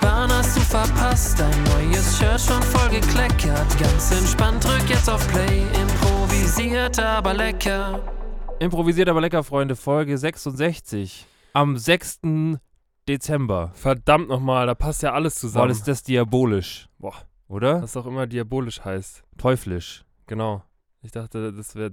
Bahn hast du verpasst, dein neues Shirt schon voll gekleckert. Ganz entspannt, drück jetzt auf Play, improvisiert aber lecker. Improvisiert aber lecker, Freunde, Folge 66. Am 6. Dezember. Verdammt nochmal, da passt ja alles Boah, zusammen. ist das diabolisch. Boah. Oder? was auch immer diabolisch heißt. Teuflisch. Genau. Ich dachte, das wäre.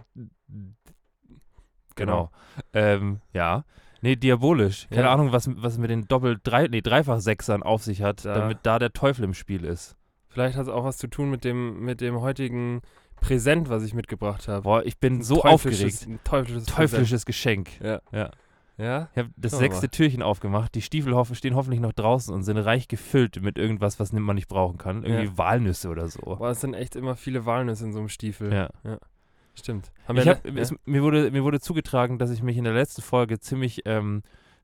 Genau. Ähm, ja. Nee, diabolisch. Keine Ja. Ahnung, was, was mit den Doppel-, drei, nee, Dreifach-Sechsern auf sich hat, Da. damit da der Teufel im Spiel ist. Vielleicht hat es auch was zu tun mit dem, mit dem heutigen Präsent, was ich mitgebracht habe. Boah, ich bin so aufgeregt. Ein teuflisches, Teuflisches Geschenk. Ja. Ja. Ja? Ich habe das Schauen sechste mal. Türchen aufgemacht. Die Stiefel hoff stehen hoffentlich noch draußen und sind reich gefüllt mit irgendwas, was man nicht brauchen kann. Irgendwie Ja. Walnüsse oder so. Boah, es sind echt immer viele Walnüsse in so einem Stiefel. Ja. Stimmt. Hab, es, mir, wurde, mir wurde zugetragen, dass ich mich in der letzten Folge ziemlich, ähm,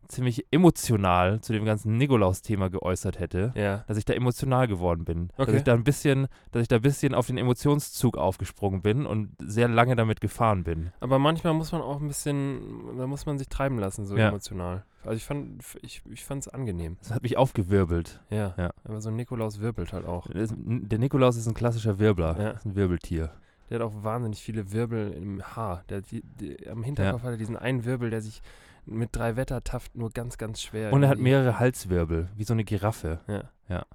ziemlich emotional zu dem ganzen Nikolaus-Thema geäußert hätte. ja. Dass ich da emotional geworden bin. Dass Okay. ich da ein bisschen, dass ich da ein bisschen auf den Emotionszug aufgesprungen bin und sehr lange damit gefahren bin. Aber manchmal muss man auch ein bisschen, da muss man sich treiben lassen, so Ja. emotional. Also ich fand, ich, ich fand es angenehm. Das hat mich aufgewirbelt. Ja. Ja. Aber so ein Nikolaus wirbelt halt auch. Der Nikolaus ist ein klassischer Wirbler. Ja. Ist ein Wirbeltier. Der hat auch wahnsinnig viele Wirbel im Haar. Der, die, die, am Hinterkopf hat er diesen einen Wirbel, der sich mit drei Wettertaft nur ganz, ganz schwer. Und er hat mehrere Halswirbel, wie so eine Giraffe. Ja. Ja.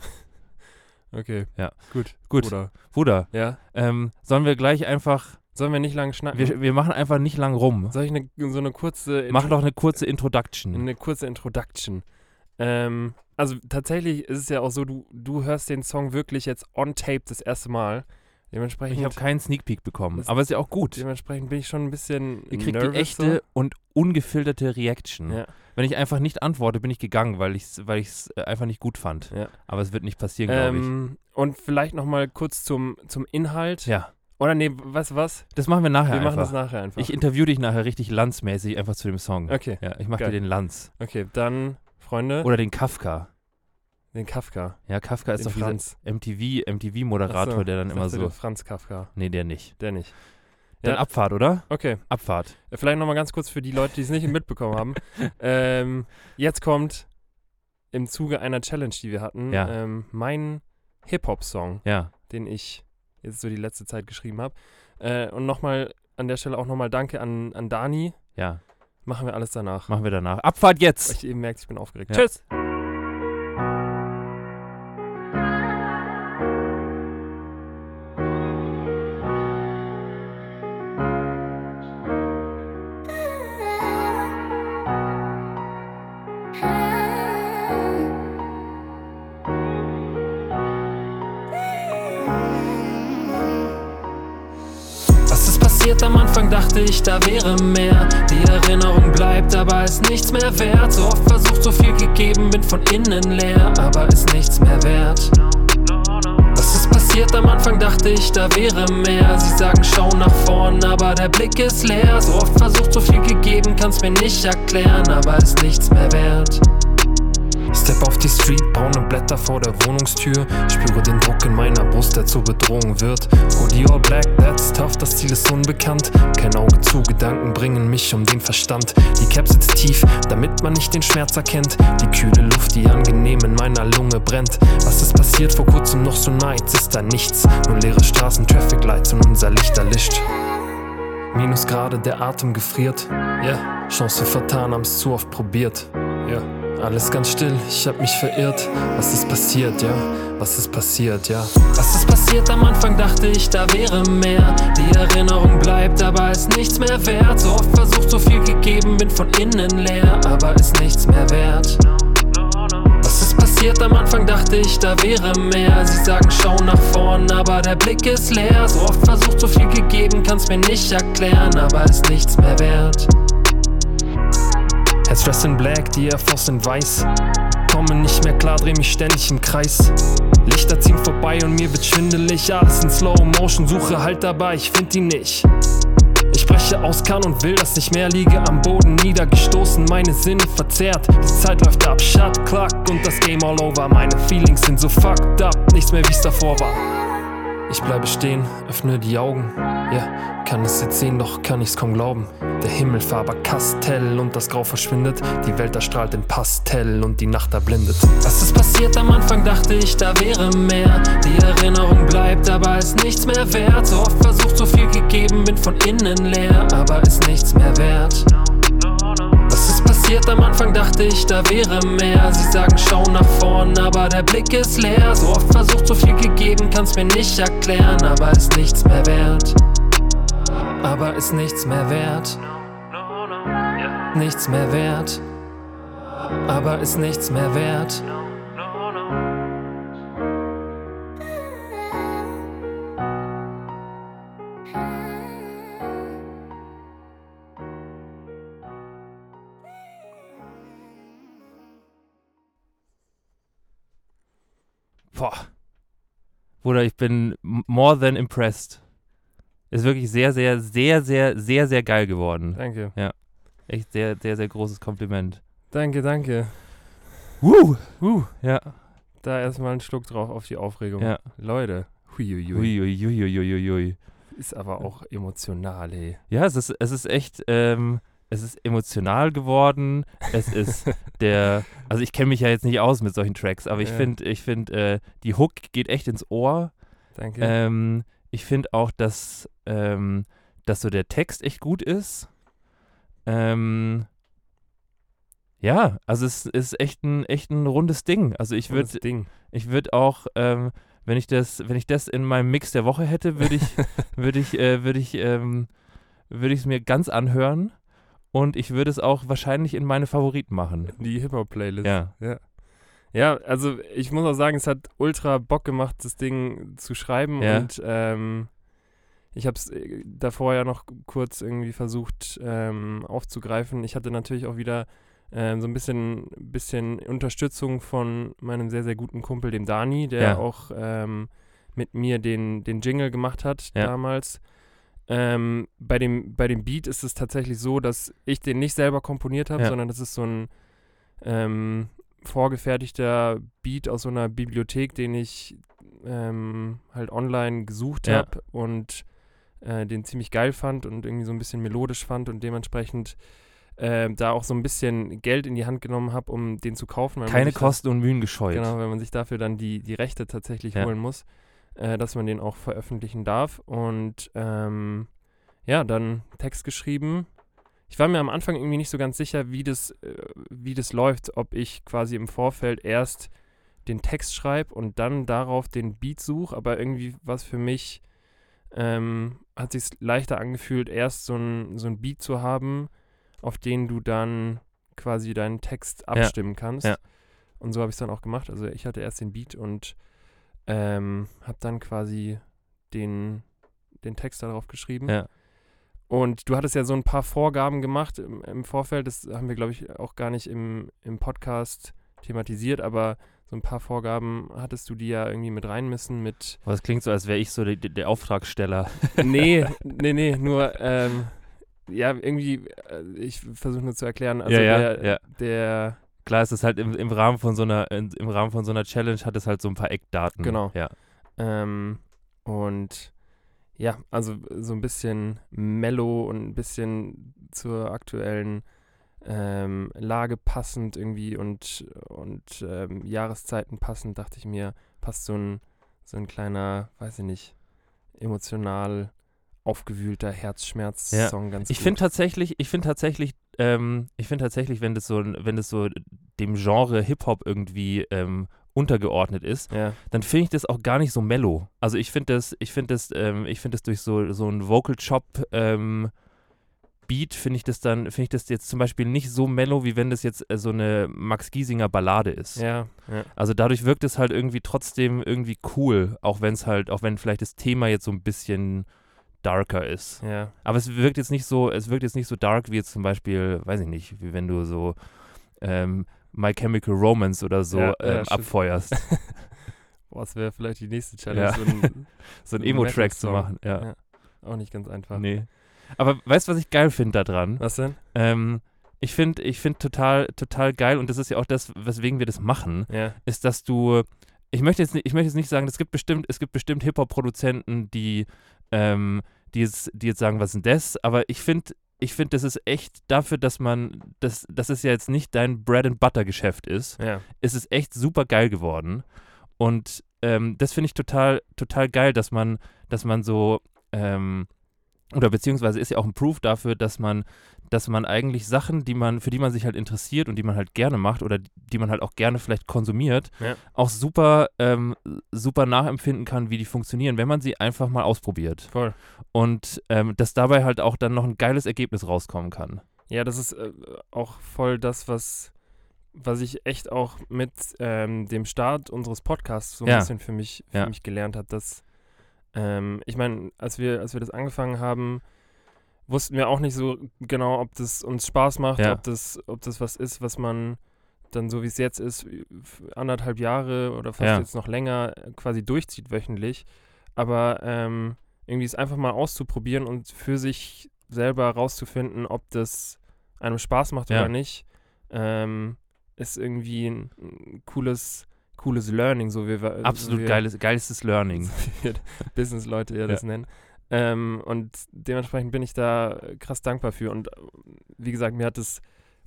Okay. Ja. Gut. Gut, Bruder. Bruder, Ja. ähm, sollen wir gleich einfach, Sollen wir nicht lang schnacken? wir, wir machen einfach nicht lang rum. Soll ich eine, so eine kurze, Mach doch eine kurze Introduction. eine kurze Introduction? Ähm, also tatsächlich ist es ja auch so, du, du hörst den Song wirklich jetzt on tape das erste Mal. Dementsprechend, Ich habe keinen Sneak Peek bekommen, aber ist ja auch gut. dementsprechend bin ich schon ein bisschen Ihr kriegt die echte und ungefilterte Reaction. So. Ja. Wenn ich einfach nicht antworte, bin ich gegangen, weil ich es weil ich's äh, einfach nicht gut fand. Ja. Aber es wird nicht passieren, glaube Ähm, und vielleicht nochmal kurz zum, zum Inhalt. ich. Ja, Oder nee, du was? das machen wir nachher wir machen das einfach. nachher einfach. ich interview dich nachher richtig landsmäßig einfach zu dem Song. okay, Ja, ich mache dir den Lanz. okay, dann, Freunde, Oder den Kafka. Den Kafka. Ja, Kafka ist den doch Franz. MTV, MTV-Moderator, so, der dann immer so. der Franz Kafka. Nee, der nicht. Der nicht. Dann Ja. Abfahrt, oder? Okay, Abfahrt. äh, vielleicht nochmal ganz kurz für die Leute, die es nicht mitbekommen haben. Ähm, jetzt kommt im Zuge einer Challenge, die wir hatten, Ja. ähm, mein Hip-Hop-Song, Ja. den ich jetzt so die letzte Zeit geschrieben habe. Äh, und nochmal an der Stelle auch nochmal Danke an, an Dani. Ja. Machen wir alles danach. Machen wir danach. Abfahrt Weil jetzt! ich eben merke, ich bin aufgeregt. Tschüss! Dachte ich, da wäre mehr. Die Erinnerung bleibt, aber ist nichts mehr wert. So oft versucht, so viel gegeben, bin von innen leer, aber ist nichts mehr wert. Was ist passiert am Anfang, dachte ich, da wäre mehr. Sie sagen, schau nach vorn, aber der Blick ist leer. So oft versucht, so viel gegeben, kann's mir nicht erklären, aber ist nichts mehr wert. Step auf die Street, braune Blätter vor der Wohnungstür. Spüre den Druck in meiner Brust, der zur Bedrohung wird. Hoodie all black, that's tough, das Ziel ist unbekannt. Kein Auge zu, Gedanken bringen mich um den Verstand. Die Cap sitzt tief, damit man nicht den Schmerz erkennt. Die kühle Luft, die angenehm in meiner Lunge brennt. Was ist passiert vor kurzem noch so nah, jetzt ist da nichts. Nur leere Straßen, Traffic Lights und unser Licht erlischt. Minusgrade, der Atem gefriert. Yeah. Chance vertan, haben's zu oft probiert. Ja. Alles ganz still, ich hab mich verirrt. Was ist passiert, ja? Was ist passiert, ja? Was ist passiert am Anfang, dachte ich, da wäre mehr. Die Erinnerung bleibt, aber ist nichts mehr wert. So oft versucht, so viel gegeben, bin von innen leer, aber ist nichts mehr wert. Was ist passiert am Anfang, dachte ich, da wäre mehr. Sie sagen, schau nach vorn, aber der Blick ist leer. So oft versucht, so viel gegeben, kann's mir nicht erklären, aber ist nichts mehr wert. Herz dressed in black, die Air Force in weiß. komme nicht mehr klar, dreh mich ständig im Kreis. Lichter ziehen vorbei und mir wird schwindelig, alles in Slow Motion, suche halt dabei, ich find die nicht. Ich spreche aus, kann und will das nicht mehr, liege am Boden niedergestoßen, meine Sinne verzerrt. Die Zeit läuft ab, Shut, Klack und das Game all over. Meine Feelings sind so fucked up, nichts mehr wie's davor war. Ich bleibe stehen, öffne die Augen. Ja, kann es jetzt sehen, doch kann ich's kaum glauben. Der Himmel Farbe Kastell und das Grau verschwindet. Die Welt erstrahlt in Pastell und die Nacht erblindet. Was ist passiert? Am Anfang dachte ich, da wäre mehr. Die Erinnerung bleibt, aber ist nichts mehr wert. So oft versucht, so viel gegeben, bin von innen leer, aber ist nichts mehr wert. Passiert? Am Anfang dachte ich, da wäre mehr. Sie sagen, schau nach vorn, aber der Blick ist leer. So oft versucht, so viel gegeben, kann's mir nicht erklären, aber ist nichts mehr wert. Aber ist nichts mehr wert. Nichts mehr wert. Aber ist nichts mehr wert. Bruder, ich bin more than impressed. Ist wirklich sehr, sehr, sehr, sehr, sehr, sehr geil geworden. Danke. Echt sehr, sehr, sehr großes Kompliment. Danke, danke. Woo! Woo! Ja. Da erstmal einen Schluck drauf auf die Aufregung. Ja. Leute. Huiuiui. Uiuiuiuiui. Ist aber auch emotional, ey. Ja, es ist, es ist echt, ähm, es ist emotional geworden. Es ist der, also ich kenne mich ja jetzt nicht aus mit solchen Tracks, aber ich Ja. finde, ich finde, äh, die Hook geht echt ins Ohr. Danke. Ähm, ich finde auch, dass, ähm, dass so der Text echt gut ist. Ähm, ja, also es ist echt ein, echt ein rundes Ding. Also ich würde ich würde auch, ähm, wenn ich das, wenn ich das in meinem Mix der Woche hätte, würde ich, würde ich, äh, würde ich, ähm, würde ich es mir ganz anhören und ich würde es auch wahrscheinlich in meine Favoriten machen. Die Hip-Hop-Playlist. Ja. Ja, also ich muss auch sagen, es hat ultra Bock gemacht, das Ding zu schreiben Ja. und ähm, ich habe es davor ja noch kurz irgendwie versucht ähm, aufzugreifen. Ich hatte natürlich auch wieder ähm, so ein bisschen, bisschen Unterstützung von meinem sehr, sehr guten Kumpel, dem Dani, der Ja. auch ähm, mit mir den, den Jingle gemacht hat Ja. damals. Ähm, bei, dem, bei dem Beat ist es tatsächlich so, dass ich den nicht selber komponiert habe, Ja. sondern das ist so ein ähm, vorgefertigter Beat aus so einer Bibliothek, den ich ähm, halt online gesucht Ja. habe und äh, den ziemlich geil fand und irgendwie so ein bisschen melodisch fand und dementsprechend äh, da auch so ein bisschen Geld in die Hand genommen habe, um den zu kaufen. Keine Kosten und Mühen gescheut. Genau, wenn man sich dafür dann die, die Rechte tatsächlich Ja. holen muss, äh, dass man den auch veröffentlichen darf. Und ähm, ja, dann Text geschrieben. Ich war mir am Anfang irgendwie nicht so ganz sicher, wie das, äh, wie das läuft, ob ich quasi im Vorfeld erst den Text schreibe und dann darauf den Beat suche, aber irgendwie war es für mich, ähm, hat sich leichter angefühlt, erst so ein, so ein Beat zu haben, auf den du dann quasi deinen Text abstimmen kannst. Ja. Und so habe ich es dann auch gemacht. Also ich hatte erst den Beat und ähm, habe dann quasi den, den Text darauf geschrieben. Ja. Und du hattest ja so ein paar Vorgaben gemacht im, im Vorfeld. Das haben wir, glaube ich, auch gar nicht im, im Podcast thematisiert, aber so ein paar Vorgaben hattest du die ja irgendwie mit rein müssen mit Aber es klingt so, als wäre ich so der, der Auftragsteller. nee, nee, nee, nur ähm, ja, irgendwie, äh, ich versuche nur zu erklären, also Ja, ja, der, ja. der Klar, es ist halt im, im Rahmen von so einer, in, im Rahmen von so einer Challenge hat es halt so ein paar Eckdaten. Genau. Ja. Ähm, und ja, also so ein bisschen mellow und ein bisschen zur aktuellen ähm, Lage passend irgendwie und, und ähm, Jahreszeiten passend, dachte ich mir, passt so ein, so ein kleiner, weiß ich nicht, emotional aufgewühlter Herzschmerz-Song ganz Ich gut. finde tatsächlich, ich finde tatsächlich, ähm, ich finde tatsächlich, wenn das so, wenn das so dem Genre Hip-Hop irgendwie ähm, untergeordnet ist, ja, dann finde ich das auch gar nicht so mellow. Also ich finde das, ich finde das, ähm, ich finde das durch so, so ein Vocal Chop ähm, Beat finde ich das dann, finde ich das jetzt zum Beispiel nicht so mellow, wie wenn das jetzt äh, so eine Max Giesinger Ballade ist. ja, ja, Also dadurch wirkt es halt irgendwie trotzdem irgendwie cool, auch wenn es halt, auch wenn vielleicht das Thema jetzt so ein bisschen darker ist. ja, Aber es wirkt jetzt nicht so, es wirkt jetzt nicht so dark wie jetzt zum Beispiel, weiß ich nicht, wie wenn du so ähm, My Chemical Romance oder so Ja, ja, ähm, stimmt. abfeuerst. Boah, das wäre vielleicht die nächste Challenge. Ja. So ein, so ein Emo-Track zu machen. Ja. Ja. auch nicht ganz einfach. Nee. Aber weißt du, was ich geil finde daran? Was denn? Ähm, ich finde ich find total, total geil, und das ist ja auch das, weswegen wir das machen, Ja. ist, dass du, ich möchte jetzt nicht, ich möchte jetzt nicht sagen, es gibt bestimmt, es gibt bestimmt Hip-Hop-Produzenten, die, ähm, die, jetzt, die jetzt sagen, was ist denn das? Aber ich finde, ich finde, das ist echt dafür, dass man, das, dass es ja jetzt nicht dein Bread-and-Butter-Geschäft ist, Ja. ist es echt super geil geworden. Und ähm, das finde ich total, total geil, dass man, dass man so, ähm, oder beziehungsweise ist ja auch ein Proof dafür, dass man, dass man eigentlich Sachen, die man, für die man sich halt interessiert und die man halt gerne macht oder die man halt auch gerne vielleicht konsumiert, Ja. auch super, ähm, super nachempfinden kann, wie die funktionieren, wenn man sie einfach mal ausprobiert. Voll. Und ähm, dass dabei halt auch dann noch ein geiles Ergebnis rauskommen kann. Ja, das ist äh, auch voll das, was, was ich echt auch mit ähm, dem Start unseres Podcasts so ein Ja. bisschen für mich, für Ja. mich gelernt habe, dass ähm, ich meine, als wir, als wir das angefangen haben, wussten wir auch nicht so genau, ob das uns Spaß macht, Ja. ob das, ob das was ist, was man dann so wie es jetzt ist, anderthalb Jahre oder fast Ja. jetzt noch länger äh, quasi durchzieht wöchentlich. Aber ähm, irgendwie es einfach mal auszuprobieren und für sich selber rauszufinden, ob das einem Spaß macht Ja. oder nicht, ähm, ist irgendwie ein, ein cooles, cooles Learning, so wie wir Absolut so wir, geiles, geilstes Learning. so Business-Leute ja, Ja. das nennen. Ähm, und dementsprechend bin ich da krass dankbar für. Und wie gesagt, mir hat es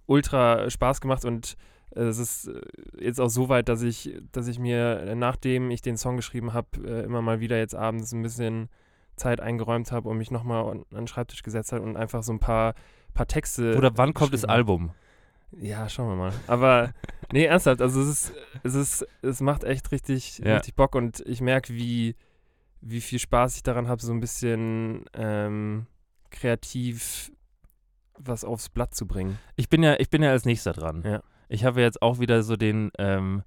ultra Spaß gemacht und äh, es ist äh, jetzt auch so weit, dass ich, dass ich mir, äh, nachdem ich den Song geschrieben habe, immer mal wieder jetzt abends ein bisschen Zeit eingeräumt habe und mich nochmal an, an den Schreibtisch gesetzt habe und einfach so ein paar, paar Texte. Oder wann kommt das. Album? Ja, schauen wir mal. Aber nee, ernsthaft, also es ist, es ist, es macht echt richtig, Ja. richtig Bock und ich merke, wie, wie viel Spaß ich daran habe, so ein bisschen ähm, kreativ was aufs Blatt zu bringen. Ich bin ja, ich bin ja als nächster dran. Ja. Ich habe jetzt auch wieder so den, ähm,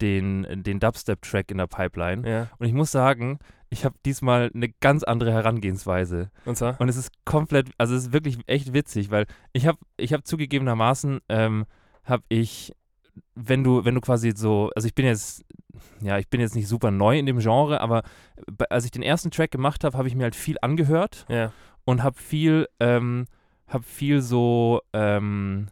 den, den Dubstep-Track in der Pipeline. Ja. Und ich muss sagen, ich habe diesmal eine ganz andere Herangehensweise. Und zwar? Und es ist komplett, also es ist wirklich echt witzig, weil ich habe ich hab zugegebenermaßen, ähm, habe ich, wenn du, wenn du quasi so, also ich bin jetzt, ja, ich bin jetzt nicht super neu in dem Genre, aber als ich den ersten Track gemacht habe, habe ich mir halt viel angehört Ja. und habe viel, ähm, habe viel so, ähm,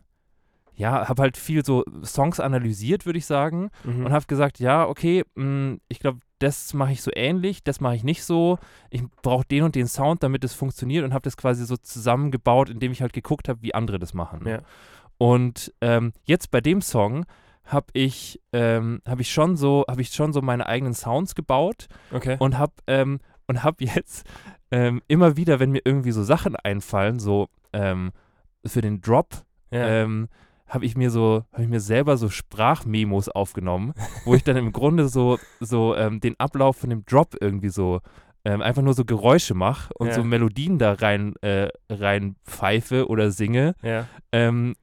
ja, habe halt viel so Songs analysiert, würde ich sagen Mhm. und habe gesagt, ja, okay, mh, ich glaube, das mache ich so ähnlich, das mache ich nicht so. Ich brauche den und den Sound, damit es funktioniert und habe das quasi so zusammengebaut, indem ich halt geguckt habe, wie andere das machen. Ja. Und ähm, jetzt bei dem Song habe ich, ähm, habe ich schon so, habe ich schon so meine eigenen Sounds gebaut okay. und habe ähm, und habe jetzt ähm, immer wieder, wenn mir irgendwie so Sachen einfallen, so ähm, für den Drop, ja. Habe ich mir so, habe ich mir selber so Sprachmemos aufgenommen, wo ich dann im Grunde so, so ähm, den Ablauf von dem Drop irgendwie so ähm, einfach nur so Geräusche mache und Ja. so Melodien da rein, äh, rein pfeife oder singe, ja. ähm,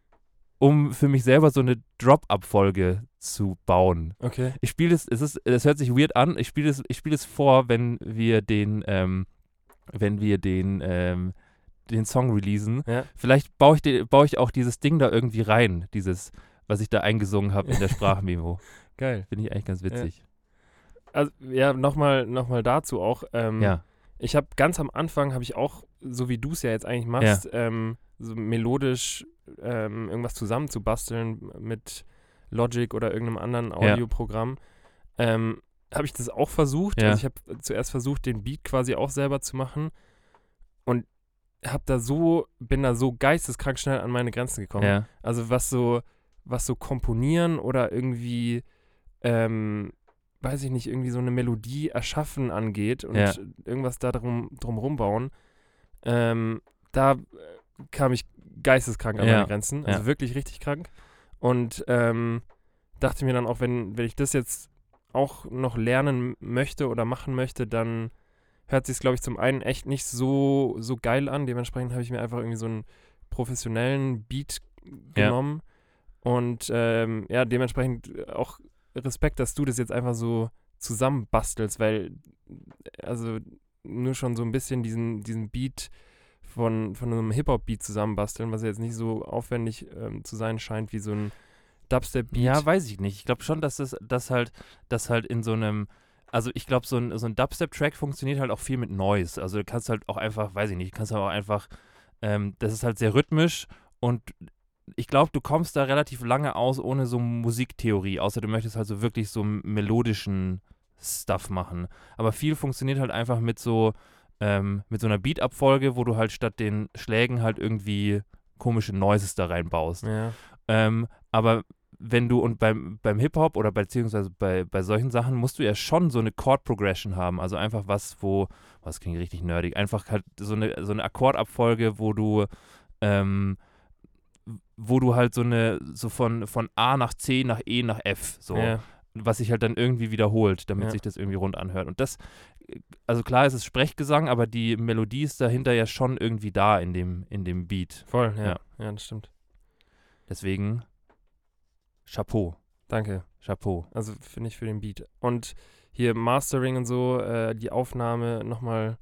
um für mich selber so eine Drop-Abfolge zu bauen. Okay. Ich spiele es, es ist, es hört sich weird an, ich spiele es, ich spiele es vor, wenn wir den, ähm, wenn wir den, ähm, den Song releasen. Ja. Vielleicht baue ich, de, baue ich auch dieses Ding da irgendwie rein, dieses, was ich da eingesungen habe in der Sprachmemo. Geil. Finde ich eigentlich ganz witzig. Also ja, nochmal noch mal dazu auch. Ähm, Ja, Ich habe ganz am Anfang, habe ich auch, so wie du es ja jetzt eigentlich machst, ähm, so melodisch ähm, irgendwas zusammenzubasteln mit Logic oder irgendeinem anderen Ja. Audioprogramm. Ähm, habe ich das auch versucht. Ja. Also ich habe zuerst versucht, den Beat quasi auch selber zu machen und habe da so, bin da so geisteskrank schnell an meine Grenzen gekommen. ja, Also was so, was so komponieren oder irgendwie, ähm, weiß ich nicht, irgendwie so eine Melodie erschaffen angeht und Ja. irgendwas da drum, drum bauen, ähm, da äh, kam ich geisteskrank an Ja. meine Grenzen, also wirklich richtig krank. Und ähm, dachte mir dann auch, wenn, wenn ich das jetzt auch noch lernen möchte oder machen möchte, dann hört sich glaube ich, zum einen echt nicht so, so geil an. Dementsprechend habe ich mir einfach irgendwie so einen professionellen Beat Ja. genommen. Und ähm, ja, dementsprechend auch Respekt, dass du das jetzt einfach so zusammenbastelst, weil also nur schon so ein bisschen diesen, diesen Beat von, von einem Hip-Hop-Beat zusammenbasteln, was ja jetzt nicht so aufwendig ähm, zu sein scheint wie so ein Dubstep-Beat. Ja, weiß ich nicht. Ich glaube schon, dass das, das halt, das halt in so einem, also ich glaube, so ein, so ein Dubstep-Track funktioniert halt auch viel mit Noise. Also du kannst halt auch einfach, weiß ich nicht, kannst halt auch einfach, ähm, das ist halt sehr rhythmisch und ich glaube, du kommst da relativ lange aus ohne so Musiktheorie, außer du möchtest halt so wirklich so melodischen Stuff machen. Aber viel funktioniert halt einfach mit so, ähm, mit so einer Beat-Abfolge, wo du halt statt den Schlägen halt irgendwie komische Noises da reinbaust. Ja. Ähm, aber wenn du und beim, beim Hip-Hop oder beziehungsweise bei, bei solchen Sachen musst du ja schon so eine Chord-Progression haben. Also einfach was, wo, was klingt richtig nerdig, einfach halt so eine, so eine Akkordabfolge, wo du, ähm, wo du halt so eine, so von, von A nach C nach E nach F, so, Ja. was sich halt dann irgendwie wiederholt, damit Ja. sich das irgendwie rund anhört. Und das, also klar ist es Sprechgesang, aber die Melodie ist dahinter ja schon irgendwie da in dem, in dem Beat. Voll, ja. Ja. Ja, das stimmt. Deswegen Chapeau, Danke. Chapeau. Also finde ich für den Beat. Und hier Mastering und so, äh, die Aufnahme nochmal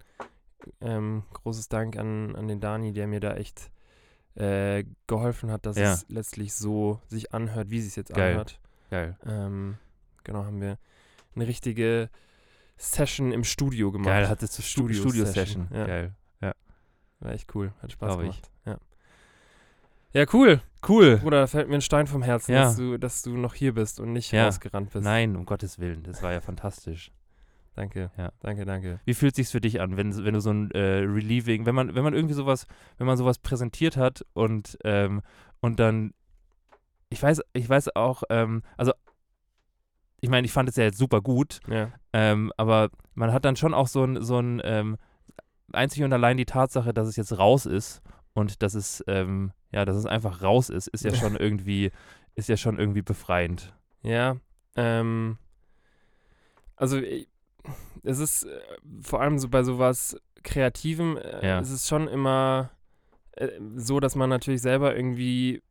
ähm, großes Dank an, an den Dani, der mir da echt äh, geholfen hat, dass Ja. es letztlich so sich anhört, wie es sich jetzt Geil. anhört. Geil. Ähm, genau, haben wir eine richtige Session im Studio gemacht. Geil, hattest du Studio, Studio Studio Session, ja. Geil. War echt cool, hat Spaß Glaub ich. gemacht. Ja. Ja, cool. Cool. Bruder, da fällt mir ein Stein vom Herzen, Ja. dass, du, dass du noch hier bist und nicht Ja. rausgerannt bist. Nein, um Gottes Willen, das war ja fantastisch. Danke. Ja. Danke, danke. Wie fühlt sich's für dich an, wenn, wenn du so ein äh, Relieving, wenn man, wenn man irgendwie sowas, wenn man sowas präsentiert hat und, ähm, und dann, ich weiß, ich weiß auch, ähm, also ich meine, ich fand es ja jetzt super gut, Ja. ähm, aber man hat dann schon auch so ein, so ein, ähm, einzig und allein die Tatsache, dass es jetzt raus ist und dass es, ähm, ja, dass es einfach raus ist, ist ja schon irgendwie, ist ja schon irgendwie befreiend. Ja, ähm, also ich, es ist äh, vor allem so bei sowas Kreativem, äh, Ja. es ist schon immer äh, so, dass man natürlich selber irgendwie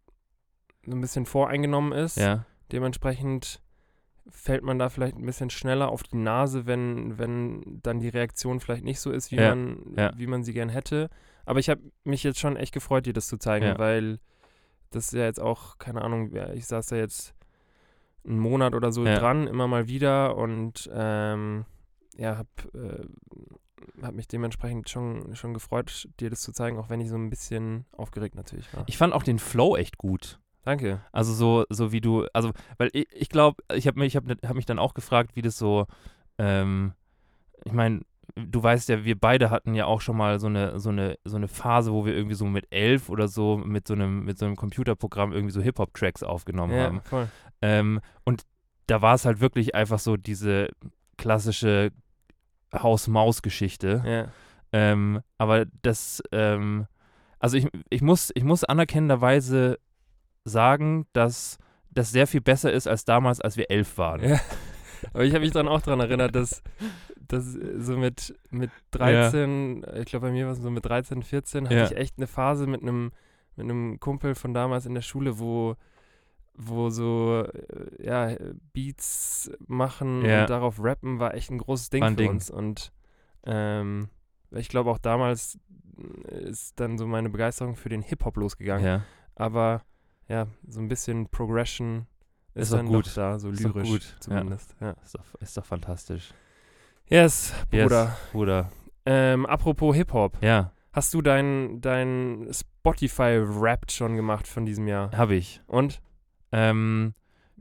so ein bisschen voreingenommen ist. Ja, Dementsprechend fällt man da vielleicht ein bisschen schneller auf die Nase, wenn, wenn dann die Reaktion vielleicht nicht so ist, wie, Ja, man, wie man sie gern hätte. Aber ich habe mich jetzt schon echt gefreut, dir das zu zeigen, Ja. weil das ist ja jetzt auch, keine Ahnung, ich saß da jetzt einen Monat oder so Ja. dran, immer mal wieder und ähm, ja, hab, äh, hab mich dementsprechend schon, schon gefreut, dir das zu zeigen, auch wenn ich so ein bisschen aufgeregt natürlich war. ich fand auch den Flow echt gut. Danke. Also so, so wie du, also, weil ich, ich glaube, ich habe mich, ich hab, hab mich dann auch gefragt, wie das so, ähm, ich meine, du weißt ja, wir beide hatten ja auch schon mal so eine, so eine, so eine Phase, wo wir irgendwie so mit elf oder so mit so einem, mit so einem Computerprogramm irgendwie so Hip-Hop-Tracks aufgenommen Ja, haben. voll. Ähm, und da war es halt wirklich einfach so diese klassische Haus-Maus-Geschichte. Ja. Ähm, aber das, ähm, also ich, ich, muss, ich muss anerkennenderweise sagen, dass das sehr viel besser ist als damals, als wir elf waren. Ja. Aber ich habe mich dann auch daran erinnert, dass, dass äh, so mit, mit 13, ich glaube bei mir war es so mit 13, 14, hatte Ja. ich echt eine Phase mit einem mit einem Kumpel von damals in der Schule, wo wo so äh, ja Beats machen Ja. und darauf rappen war echt ein großes Ding ein für Ding. uns und ähm, ich glaube auch damals ist dann so meine Begeisterung für den Hip Hop losgegangen. Ja. Aber ja, so ein bisschen Progression ist, Ist doch dann gut. da, so Ist lyrisch gut, ja. zumindest. Ja. Ist, doch, ist doch fantastisch. Yes, Bruder. Yes, Bruder. Ähm, apropos Hip-Hop. Ja, Hast du dein, dein Spotify-Rap schon gemacht von diesem Jahr? habe ich. Und? Ähm,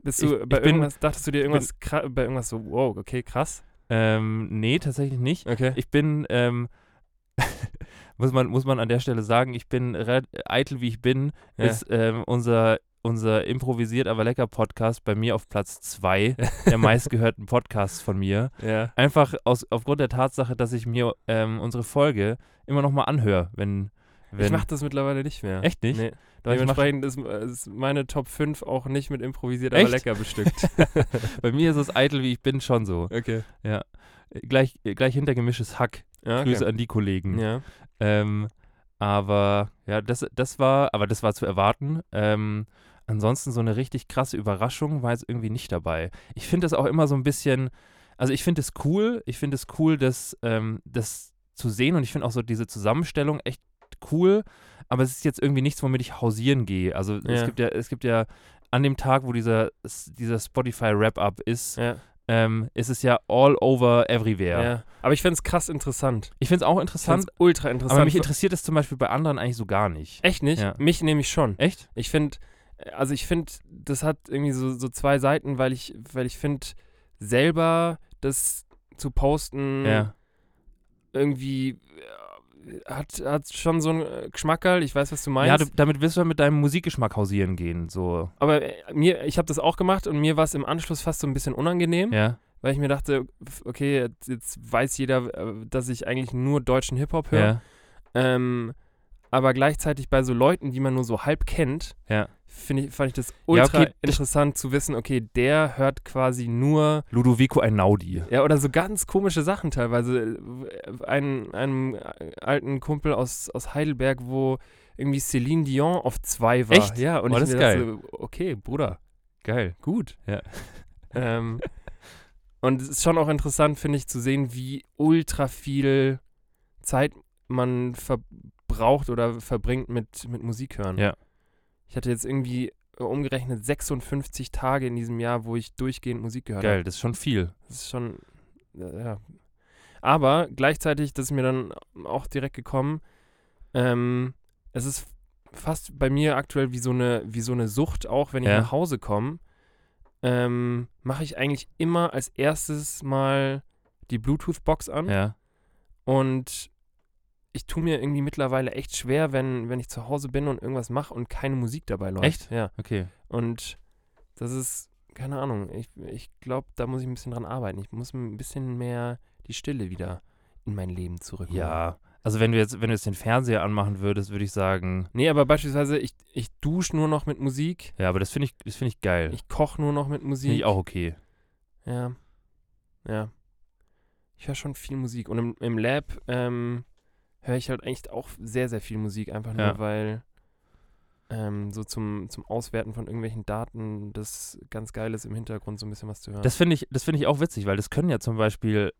Bist Ich- du ich bei bin- irgendwas, dachtest du dir irgendwas, kra- bei irgendwas so, wow, okay, krass? ähm, nee, tatsächlich nicht. Okay. Ich bin, ähm, muss, man, muss man an der Stelle sagen, ich bin eitel wie ich bin, Ja. ist ähm, unser, unser improvisiert aber lecker Podcast bei mir auf Platz zwei der meistgehörten Podcasts von mir. ja. Einfach aus, aufgrund der Tatsache, dass ich mir ähm, unsere Folge immer noch mal anhöre, wenn, wenn Ich mach das mittlerweile nicht mehr. Echt nicht? Nee. Doch, Dementsprechend ist, ist meine Top 5 auch nicht mit improvisiert, aber Echt? lecker bestückt. bei mir ist es eitel wie ich bin schon so. okay. Gleich, gleich hinter gemischtes Hack. Ja, Grüße okay. an die Kollegen. Ja. Ähm, aber ja, das, das war, aber das war zu erwarten. Ähm, ansonsten so eine richtig krasse Überraschung war jetzt irgendwie nicht dabei. Ich finde das auch immer so ein bisschen, also ich finde es cool, ich finde es cool, das, ähm, das zu sehen und ich finde auch so diese Zusammenstellung echt cool, aber es ist jetzt irgendwie nichts, womit ich hausieren gehe. Also es Ja. gibt ja, es gibt ja an dem Tag, wo dieser, dieser Spotify Wrap-Up ist, Ja. ähm, ist es ja all over everywhere. ja. Aber ich finde es krass interessant. Ich finde es auch Ich interessant, find's ultra interessant. aber mich interessiert es zum Beispiel bei anderen eigentlich so gar nicht. Echt nicht? Mich nämlich schon. Echt? Ich finde, also ich finde, das hat irgendwie so, so zwei Seiten, weil ich, weil ich finde, selber das zu posten Ja. irgendwie äh, hat, hat schon so einen Geschmackerl. Ich weiß, was du meinst. Ja, du, damit wirst du mit deinem Musikgeschmack hausieren gehen, so. aber äh, mir, ich habe das auch gemacht und mir war es im Anschluss fast so ein bisschen unangenehm, Ja. weil ich mir dachte, okay, jetzt, jetzt weiß jeder, äh, dass ich eigentlich nur deutschen Hip-Hop höre. Ja. Ähm, aber gleichzeitig bei so Leuten, die man nur so halb kennt, Ja. Finde ich, fand ich das Ja, ultra okay, das- interessant zu wissen, okay, der hört quasi nur, Ludovico Einaudi. ja, oder so ganz komische Sachen teilweise. Ein, einem alten Kumpel aus, aus Heidelberg, wo irgendwie Celine Dion auf zwei war. Echt? Ja, und Oh, ich das mir ist dachte so, okay, Bruder, Geil. gut. Ja. Ähm, und es ist schon auch interessant, finde ich, zu sehen, wie ultra viel Zeit man verbraucht oder verbringt mit, mit Musik hören. Ja. Ich hatte jetzt irgendwie äh, umgerechnet 56 Tage in diesem Jahr, wo ich durchgehend Musik gehört Geil, habe. das ist schon viel. Das ist schon, äh, ja. Aber gleichzeitig, das ist mir dann auch direkt gekommen, ähm, es ist fast bei mir aktuell wie so eine, wie so eine Sucht, auch wenn ich Ja. nach Hause komme, ähm, mache ich eigentlich immer als erstes mal die Bluetooth-Box an Ja. und ich tue mir irgendwie mittlerweile echt schwer, wenn, wenn ich zu Hause bin und irgendwas mache und keine Musik dabei läuft. Echt? Ja. Okay. Und das ist, keine Ahnung, ich, ich glaube, da muss ich ein bisschen dran arbeiten. Ich muss ein bisschen mehr die Stille wieder in mein Leben zurück. Ja. Also wenn du jetzt, wenn du jetzt den Fernseher anmachen würdest, würde ich sagen, Nee, aber beispielsweise, ich, ich dusche nur noch mit Musik, ja, aber das finde ich, das finde ich geil. ich koche nur noch mit Musik. Finde ich auch okay. Ja. Ja. Ich höre schon viel Musik. Und im, im Lab ähm, höre ich halt echt auch sehr, sehr viel Musik, einfach nur, Ja. weil ähm, so zum, zum Auswerten von irgendwelchen Daten das ganz geil ist, im Hintergrund so ein bisschen was zu hören. Das finde ich, das finde ich auch witzig, weil das können ja zum Beispiel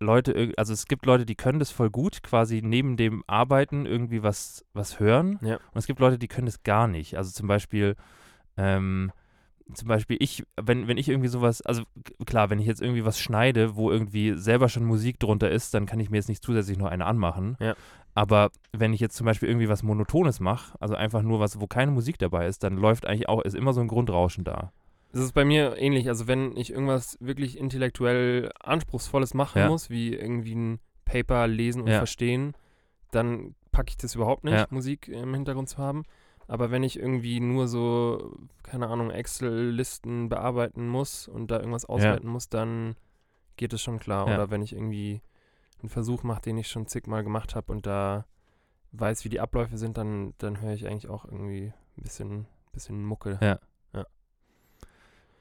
Leute, also es gibt Leute, die können das voll gut, quasi neben dem Arbeiten irgendwie was, was hören. Ja. Und es gibt Leute, die können das gar nicht. Also zum Beispiel, ähm, zum Beispiel ich, wenn, wenn ich irgendwie sowas, also klar, wenn ich jetzt irgendwie was schneide, wo irgendwie selber schon Musik drunter ist, dann kann ich mir jetzt nicht zusätzlich noch eine anmachen. Ja. Aber wenn ich jetzt zum Beispiel irgendwie was Monotones mache, also einfach nur was, wo keine Musik dabei ist, dann läuft eigentlich auch, ist immer so ein Grundrauschen da. Das ist bei mir ähnlich. Also wenn ich irgendwas wirklich intellektuell Anspruchsvolles machen Ja. muss, wie irgendwie ein Paper lesen und Ja. verstehen, dann packe ich das überhaupt nicht. Musik im Hintergrund zu haben. Aber wenn ich irgendwie nur so, keine Ahnung, Excel-Listen bearbeiten muss und da irgendwas auswerten muss, dann geht es schon klar. Ja. Oder wenn ich irgendwie einen Versuch mache, den ich schon zigmal gemacht habe und da weiß, wie die Abläufe sind, dann, dann höre ich eigentlich auch irgendwie ein bisschen, bisschen Mucke. Ja.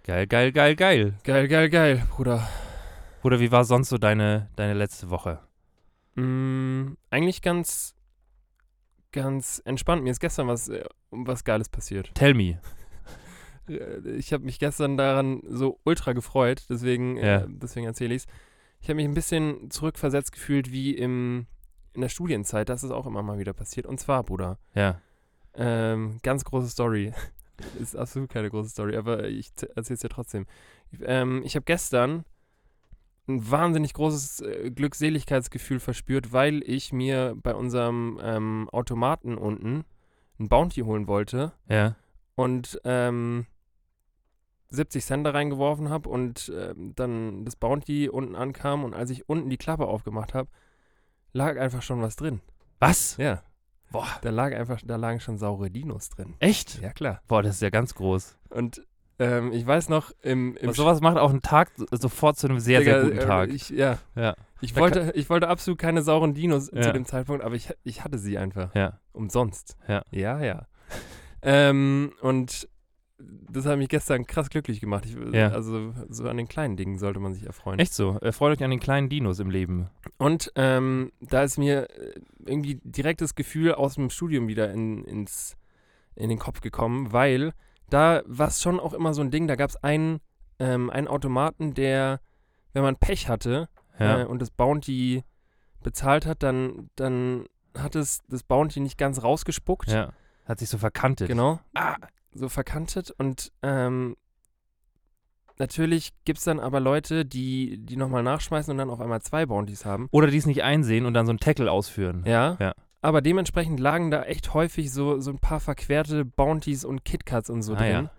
Geil, geil, geil, geil. Geil, geil, geil, Bruder. Oder wie war sonst so deine, deine letzte Woche? Mm, eigentlich ganz, ganz entspannt. Mir ist gestern was, äh, was Geiles passiert. Tell me. Äh, Ich habe mich gestern daran so ultra gefreut, deswegen, Ja. äh, deswegen erzähle ich es. Ich habe mich ein bisschen zurückversetzt gefühlt wie im, in der Studienzeit. Das ist auch immer mal wieder passiert. Und zwar, Bruder, Ja. ähm, ganz große Story. ist absolut keine große Story, aber ich erzähle es dir trotzdem. Ich, ähm, ich habe gestern ein wahnsinnig großes äh, Glückseligkeitsgefühl verspürt, weil ich mir bei unserem ähm, Automaten unten ein Bounty holen wollte Ja. und ähm, 70 Cent da reingeworfen habe und ähm, dann das Bounty unten ankam und als ich unten die Klappe aufgemacht habe, lag einfach schon was drin. Was? Ja. Boah. Da lag einfach, da lagen schon saure Dinos drin. Echt? Ja, klar. Boah, das ist ja ganz groß. Und ähm, ich weiß noch, im, im sowas macht auch einen Tag so- sofort zu einem sehr, Digga, sehr guten äh, Tag. Ich, ja. Ja. Ich Da wollte, ich wollte absolut keine sauren Dinos Ja. zu dem Zeitpunkt, aber ich, ich hatte sie einfach. Ja. Umsonst. Ja. Ja, ja. ähm, und das hat mich gestern krass glücklich gemacht. Ich, Ja. Also so an den kleinen Dingen sollte man sich erfreuen. Echt so. Äh, freut euch an den kleinen Dinos im Leben. Und ähm, da ist mir äh, irgendwie direkt das Gefühl aus dem Studium wieder in, ins, in den Kopf gekommen, weil da war es schon auch immer so ein Ding, da gab es einen, ähm, einen Automaten, der, wenn man Pech hatte Ja. äh, und das Bounty bezahlt hat, dann, dann hat es das Bounty nicht ganz rausgespuckt. ja. Hat sich so verkantet. Genau. Ah. so verkantet und ähm, natürlich gibt es dann aber Leute, die, die nochmal nachschmeißen und dann auf einmal zwei Bounties haben. Oder die es nicht einsehen und dann so einen Tackle ausführen. Ja. Ja. Aber dementsprechend lagen da echt häufig so, so ein paar verquerte Bounties und KitKats und so Ah, drin. ja.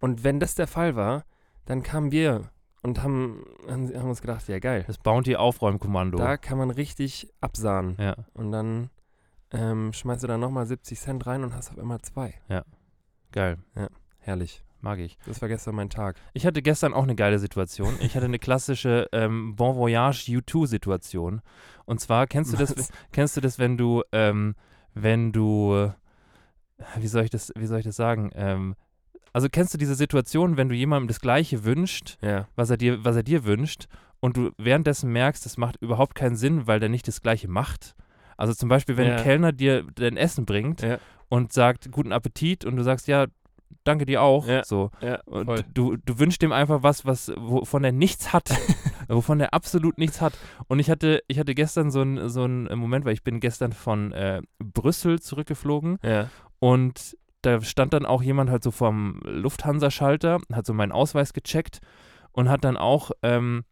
Und wenn das der Fall war, dann kamen wir und haben, haben, haben uns gedacht, ja geil, Das Bounty-Aufräumkommando. da kann man richtig absahnen. Ja, Und dann ähm, schmeißt du da nochmal 70 Cent rein und hast auf einmal zwei. geil. Herrlich. Mag ich. Das war gestern mein Tag. Ich hatte gestern auch eine geile Situation. Ich hatte eine klassische ähm, Bon Voyage U2-Situation. Und zwar kennst du das, Was? kennst du das, wenn du, ähm, wenn du, wie soll ich das, wie soll ich das sagen? Ähm, also kennst du diese Situation, wenn du jemandem das Gleiche wünscht, Ja. was er dir, was er dir wünscht, und du währenddessen merkst, das macht überhaupt keinen Sinn, weil der nicht das Gleiche macht. Also zum Beispiel, wenn Ja. ein Kellner dir dein Essen bringt Ja. und sagt, guten Appetit, und du sagst, ja, danke dir auch. Ja. So. Ja, Und du, du wünschst ihm einfach was, was, wovon er nichts hat. wovon er absolut nichts hat. Und ich hatte, ich hatte gestern so einen so Moment, weil ich bin gestern von äh, Brüssel zurückgeflogen Ja. und da stand dann auch jemand halt so vom Lufthansa-Schalter, hat so meinen Ausweis gecheckt und hat dann auch, ähm,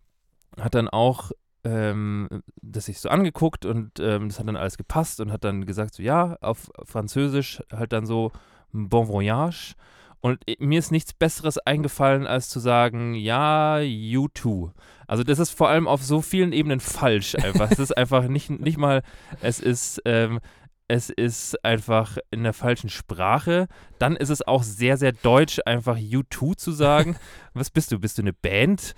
hat dann auch ähm, das sich so angeguckt und ähm, das hat dann alles gepasst und hat dann gesagt, so ja, auf Französisch halt dann so Bon Voyage. Und i- mir ist nichts Besseres eingefallen, als zu sagen, ja, you too. Also das ist vor allem auf so vielen Ebenen falsch einfach. es ist einfach nicht, nicht mal, es ist, ähm, es ist einfach in der falschen Sprache. Dann ist es auch sehr, sehr deutsch, einfach you too zu sagen. Was bist du? Bist du eine Band?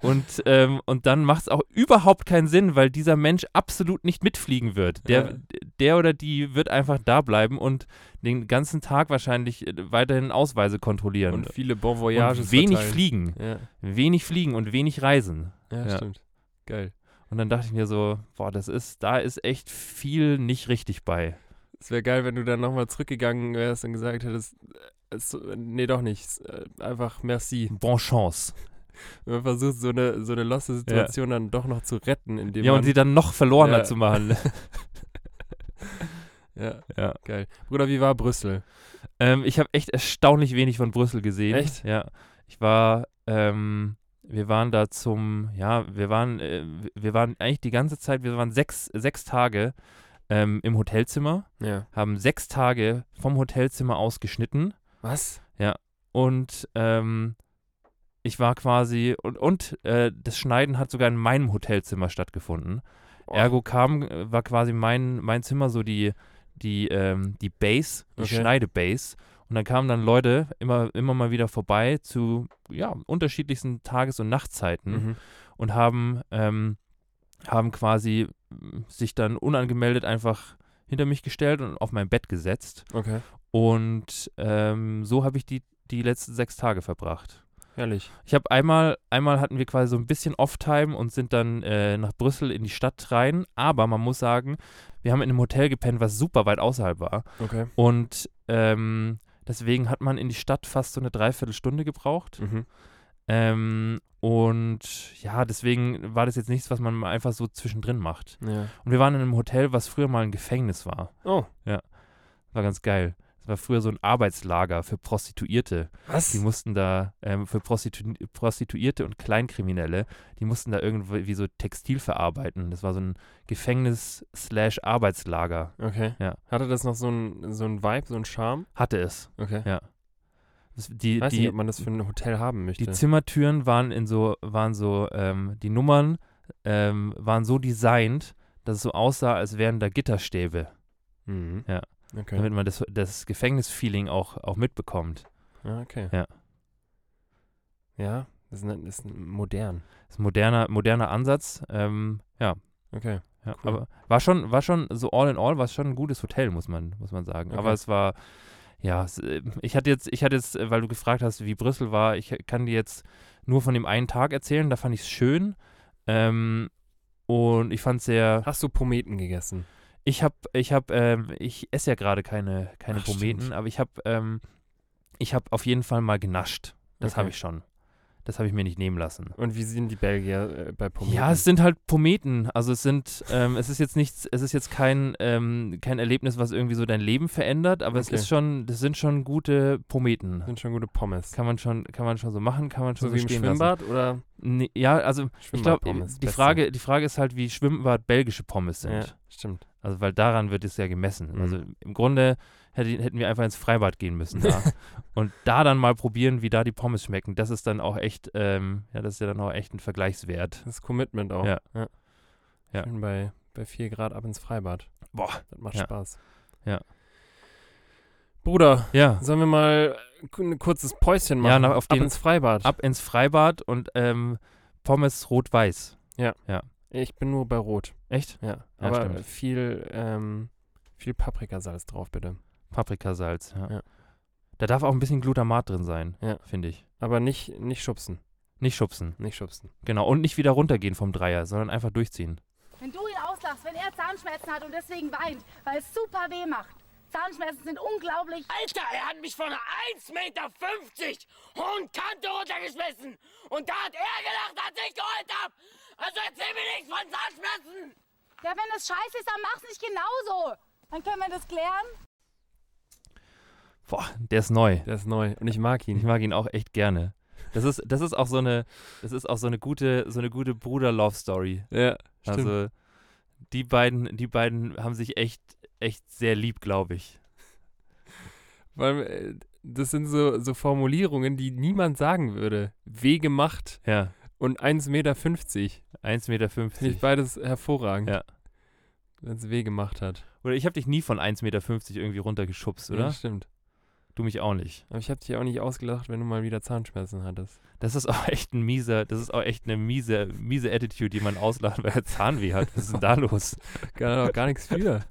Und, ähm, und dann macht es auch überhaupt keinen Sinn, weil dieser Mensch absolut nicht mitfliegen wird. Der, Ja. der oder die wird einfach da bleiben und den ganzen Tag wahrscheinlich äh, weiterhin Ausweise kontrollieren. Und viele Bon Voyages und wenig verteilen. fliegen. Ja. Wenig fliegen und wenig reisen. Ja, Ja. stimmt. Geil. Und dann dachte ich mir so, boah, das ist, da ist echt viel nicht richtig bei. Es wäre geil, wenn du dann nochmal zurückgegangen wärst und gesagt hättest, äh, es, nee, doch nicht. Äh, Einfach merci. Bon Chance. Wenn man versucht, so eine, so eine losse Situation dann doch noch zu retten, indem Ja, man. und sie dann noch verlorener Ja. zu machen. ja, ja. geil. Bruder, wie war Brüssel? Ähm, ich habe echt erstaunlich wenig von Brüssel gesehen. Echt? Ja. Ich war, ähm, wir waren da zum, ja, wir waren, äh, wir waren eigentlich die ganze Zeit, wir waren sechs, sechs Tage ähm, im Hotelzimmer, Ja. haben sechs Tage vom Hotelzimmer aus geschnitten Was? und ähm, ich war quasi, und, und äh, das Schneiden hat sogar in meinem Hotelzimmer stattgefunden. Ergo kam, äh, war quasi mein, mein Zimmer so die, die, ähm, die Base, die Okay. Schneidebase. Und dann kamen dann Leute immer, immer mal wieder vorbei zu ja, unterschiedlichsten Tages- und Nachtzeiten Mhm. und haben, ähm, haben quasi mm, sich dann unangemeldet einfach hinter mich gestellt und auf mein Bett gesetzt. Okay. Und ähm, so habe ich die, die letzten sechs Tage verbracht. Herrlich. Ich habe einmal, einmal hatten wir quasi so ein bisschen Off-Time und sind dann äh, nach Brüssel in die Stadt rein. Aber man muss sagen, wir haben in einem Hotel gepennt, was super weit außerhalb war. Okay. Und ähm, deswegen hat man in die Stadt fast so eine Dreiviertelstunde gebraucht. Mhm. Ähm, und ja, deswegen war das jetzt nichts, was man einfach so zwischendrin macht. Ja. Und wir waren in einem Hotel, was früher mal ein Gefängnis war. Oh, war ganz geil. Das war früher so ein Arbeitslager für Prostituierte. was? Die mussten da, ähm, für Prostitu Prostituierte und Kleinkriminelle, die mussten da irgendwie so Textil verarbeiten. Das war so ein Gefängnis-Arbeitslager. Okay. Ja. Hatte das noch so ein, so ein Vibe, so ein Charme? Hatte es. Okay. Das, die, Weiß die, nicht, ob man das für ein Hotel haben möchte. die Zimmertüren waren in so, waren so, ähm, die Nummern ähm, waren so designt, dass es so aussah, als wären da Gitterstäbe, mhm. Ja. Okay. damit man das, das Gefängnisfeeling auch, auch mitbekommt. Ah, okay. Ja. Ja, das ist, ein- das ist modern. Das ist ein moderner, moderner Ansatz. Ähm, ja, Okay. Ja, Cool. aber war schon, war schon so all in all, war es schon ein gutes Hotel, muss man, muss man sagen. Aber Okay. es war, ja, es, äh, ich hatte jetzt, ich hatte jetzt, weil du gefragt hast, wie Brüssel war, ich kann dir jetzt nur von dem einen Tag erzählen, da fand ich es schön. Ähm, und ich fand es sehr, Hast du Pometen gegessen? Ich habe, ich habe, ähm, ich esse ja gerade keine, keine Ach, Pometen, stimmt. aber ich habe, ähm, ich habe auf jeden Fall mal genascht. Das Okay. habe ich schon. Das habe ich mir nicht nehmen lassen. Und wie sind die Belgier äh, bei Pometen? Ja, es sind halt Pometen. Also es sind, ähm, es ist jetzt nichts, es ist jetzt kein, ähm, kein Erlebnis, was irgendwie so dein Leben verändert, aber es Okay. ist schon, das sind schon gute Pometen. sind schon gute Pommes. Kann man schon, kann man schon so machen, kann man schon so so, wie im Schwimmbad oder lassen. Nee, ja, also ich glaube, die. Frage, die Frage ist halt, wie Schwimmbad belgische Pommes sind. Ja, stimmt. Also weil daran wird es ja gemessen. Mhm. Also im Grunde hätte, hätten wir einfach ins Freibad gehen müssen da. und da dann mal probieren, wie da die Pommes schmecken. Das ist dann auch echt, ähm, ja, das ist ja dann auch echt ein Vergleichswert. Das Commitment auch. Ja. ja. Ja. Schön bei, bei 4 Grad ab ins Freibad. Boah. Das macht Ja. Spaß. Ja. Bruder, Ja, sollen wir mal ein kurzes Päuschen machen? Ja, na, auf ab den- ins Freibad. ab ins Freibad und ähm, Pommes rot-weiß. Ich bin nur bei Rot. Echt? Ja. Ja, Aber stimmt. viel, ähm, viel Paprikasalz drauf, bitte. Paprikasalz, ja. Ja. Da darf auch ein bisschen Glutamat drin sein, Ja. finde ich. Aber nicht, nicht schubsen. Nicht schubsen. Nicht schubsen. Genau. Und nicht wieder runtergehen vom Dreier, sondern einfach durchziehen. Wenn du ihn auslachst, wenn er Zahnschmerzen hat und deswegen weint, weil es super weh macht. Zahnschmerzen sind unglaublich. Alter, er hat mich von 1,50 Meter hohen Kante runtergeschmissen. Und da hat er gelacht, als ich geheult hab. Also erzähl mir nichts von Zahnschmerzen. Ja, wenn es scheiße ist, dann mach's nicht genauso. Dann können wir das klären. Boah, der ist neu. Der ist neu und ich mag Ich ihn. mag ihn auch echt gerne. Das ist, das ist auch so eine, das ist auch so eine gute, so eine gute Bruder-Love-Story. Ja, stimmt. Also die beiden, die beiden haben sich echt, echt sehr lieb, glaube ich. Weil äh, das sind so, so Formulierungen, die niemand sagen würde. Weh gemacht Ja. und 1,50 Meter. 1,50 Meter. Finde ich beides hervorragend. Ja. Wenn es weh gemacht hat. Oder ich habe dich nie von 1,50 Meter irgendwie runtergeschubst, Ja, oder? stimmt. Du mich auch nicht. Aber ich habe dich auch nicht ausgelacht, wenn du mal wieder Zahnschmerzen hattest. Das ist auch echt ein mieser, das ist auch echt eine miese, miese Attitude, die man auslacht, weil er Zahnweh hat. Was ist denn da los? Doch gar nichts für.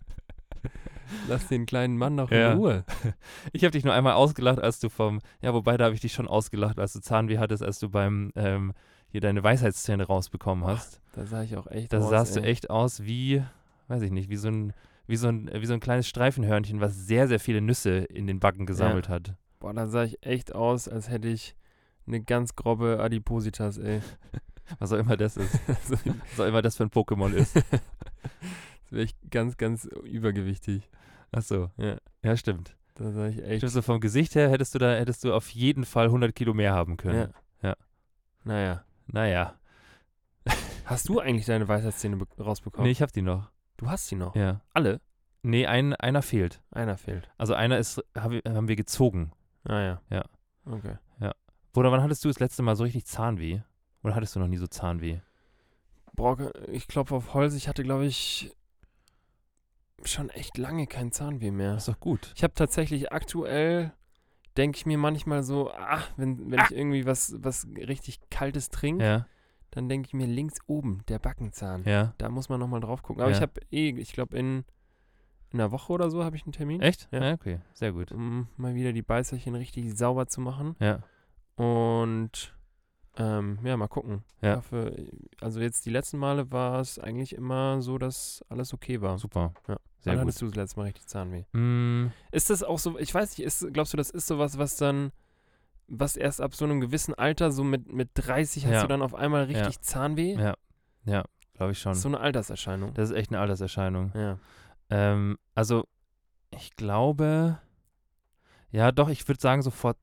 Lass den kleinen Mann noch Ja. in Ruhe. Ich habe dich nur einmal ausgelacht, als du vom, ja, wobei da habe ich dich schon ausgelacht, als du Zahnweh hattest, als du beim, ähm, hier deine Weisheitszähne rausbekommen hast. Da sah ich auch echt Da aus, sahst du ey. echt aus wie, weiß ich nicht, wie so ein, wie so ein, wie so ein kleines Streifenhörnchen, was sehr, sehr viele Nüsse in den Backen gesammelt hat. Boah, da sah ich echt aus, als hätte ich eine ganz grobe Adipositas, ey. Was auch immer das ist. Was auch immer das für ein Pokémon ist. das wäre ich ganz, ganz übergewichtig. Ach so. Ja. Ja, stimmt. Da sah ich echt. Stimmt, so vom Gesicht her hättest du da, hättest du auf jeden Fall 100 Kilo mehr haben können. Ja. Ja. Naja. Naja. Hast du eigentlich deine Weisheitszähne be- rausbekommen? Nee, ich hab die noch. Du hast die noch. Ja. Alle? Nee, ein, einer fehlt. Einer fehlt. Also einer ist, hab, haben wir gezogen. Ah ja. Ja. Okay. Oder wann hattest du das letzte Mal so richtig Zahnweh? Oder hattest du noch nie so Zahnweh? Brock, ich klopfe auf Holz. Ich hatte, glaube ich, schon echt lange kein Zahnweh mehr. Ist doch gut. Ich habe tatsächlich aktuell, denke ich mir manchmal so, ah, wenn, wenn ich irgendwie was, was richtig Kaltes trinke, Ja, dann denke ich mir links oben, der Backenzahn. ja. Da muss man nochmal drauf gucken. Aber Ja. ich habe eh, ich glaube, in, in einer Woche oder so habe ich einen Termin. Echt? Ja. Okay, sehr gut. Um mal wieder die Beißerchen richtig sauber zu machen. Ja, Und ähm, ja, mal gucken. Ja. Hoffe, also jetzt die letzten Male war es eigentlich immer so, dass alles okay war. super. Ja. Sehr Wann gut. hattest du das letzte Mal richtig Zahnweh? Mm, Ist das auch so, ich weiß nicht, ist, glaubst du, das ist sowas, was dann, was erst ab so einem gewissen Alter, so mit, mit 30 hast Ja. du dann auf einmal Ja. richtig Zahnweh? ja, ja, glaube ich schon. So eine Alterserscheinung. Das ist echt eine Alterserscheinung. Ja. Ähm, also, ich glaube, ja, doch, ich würde sagen, so vor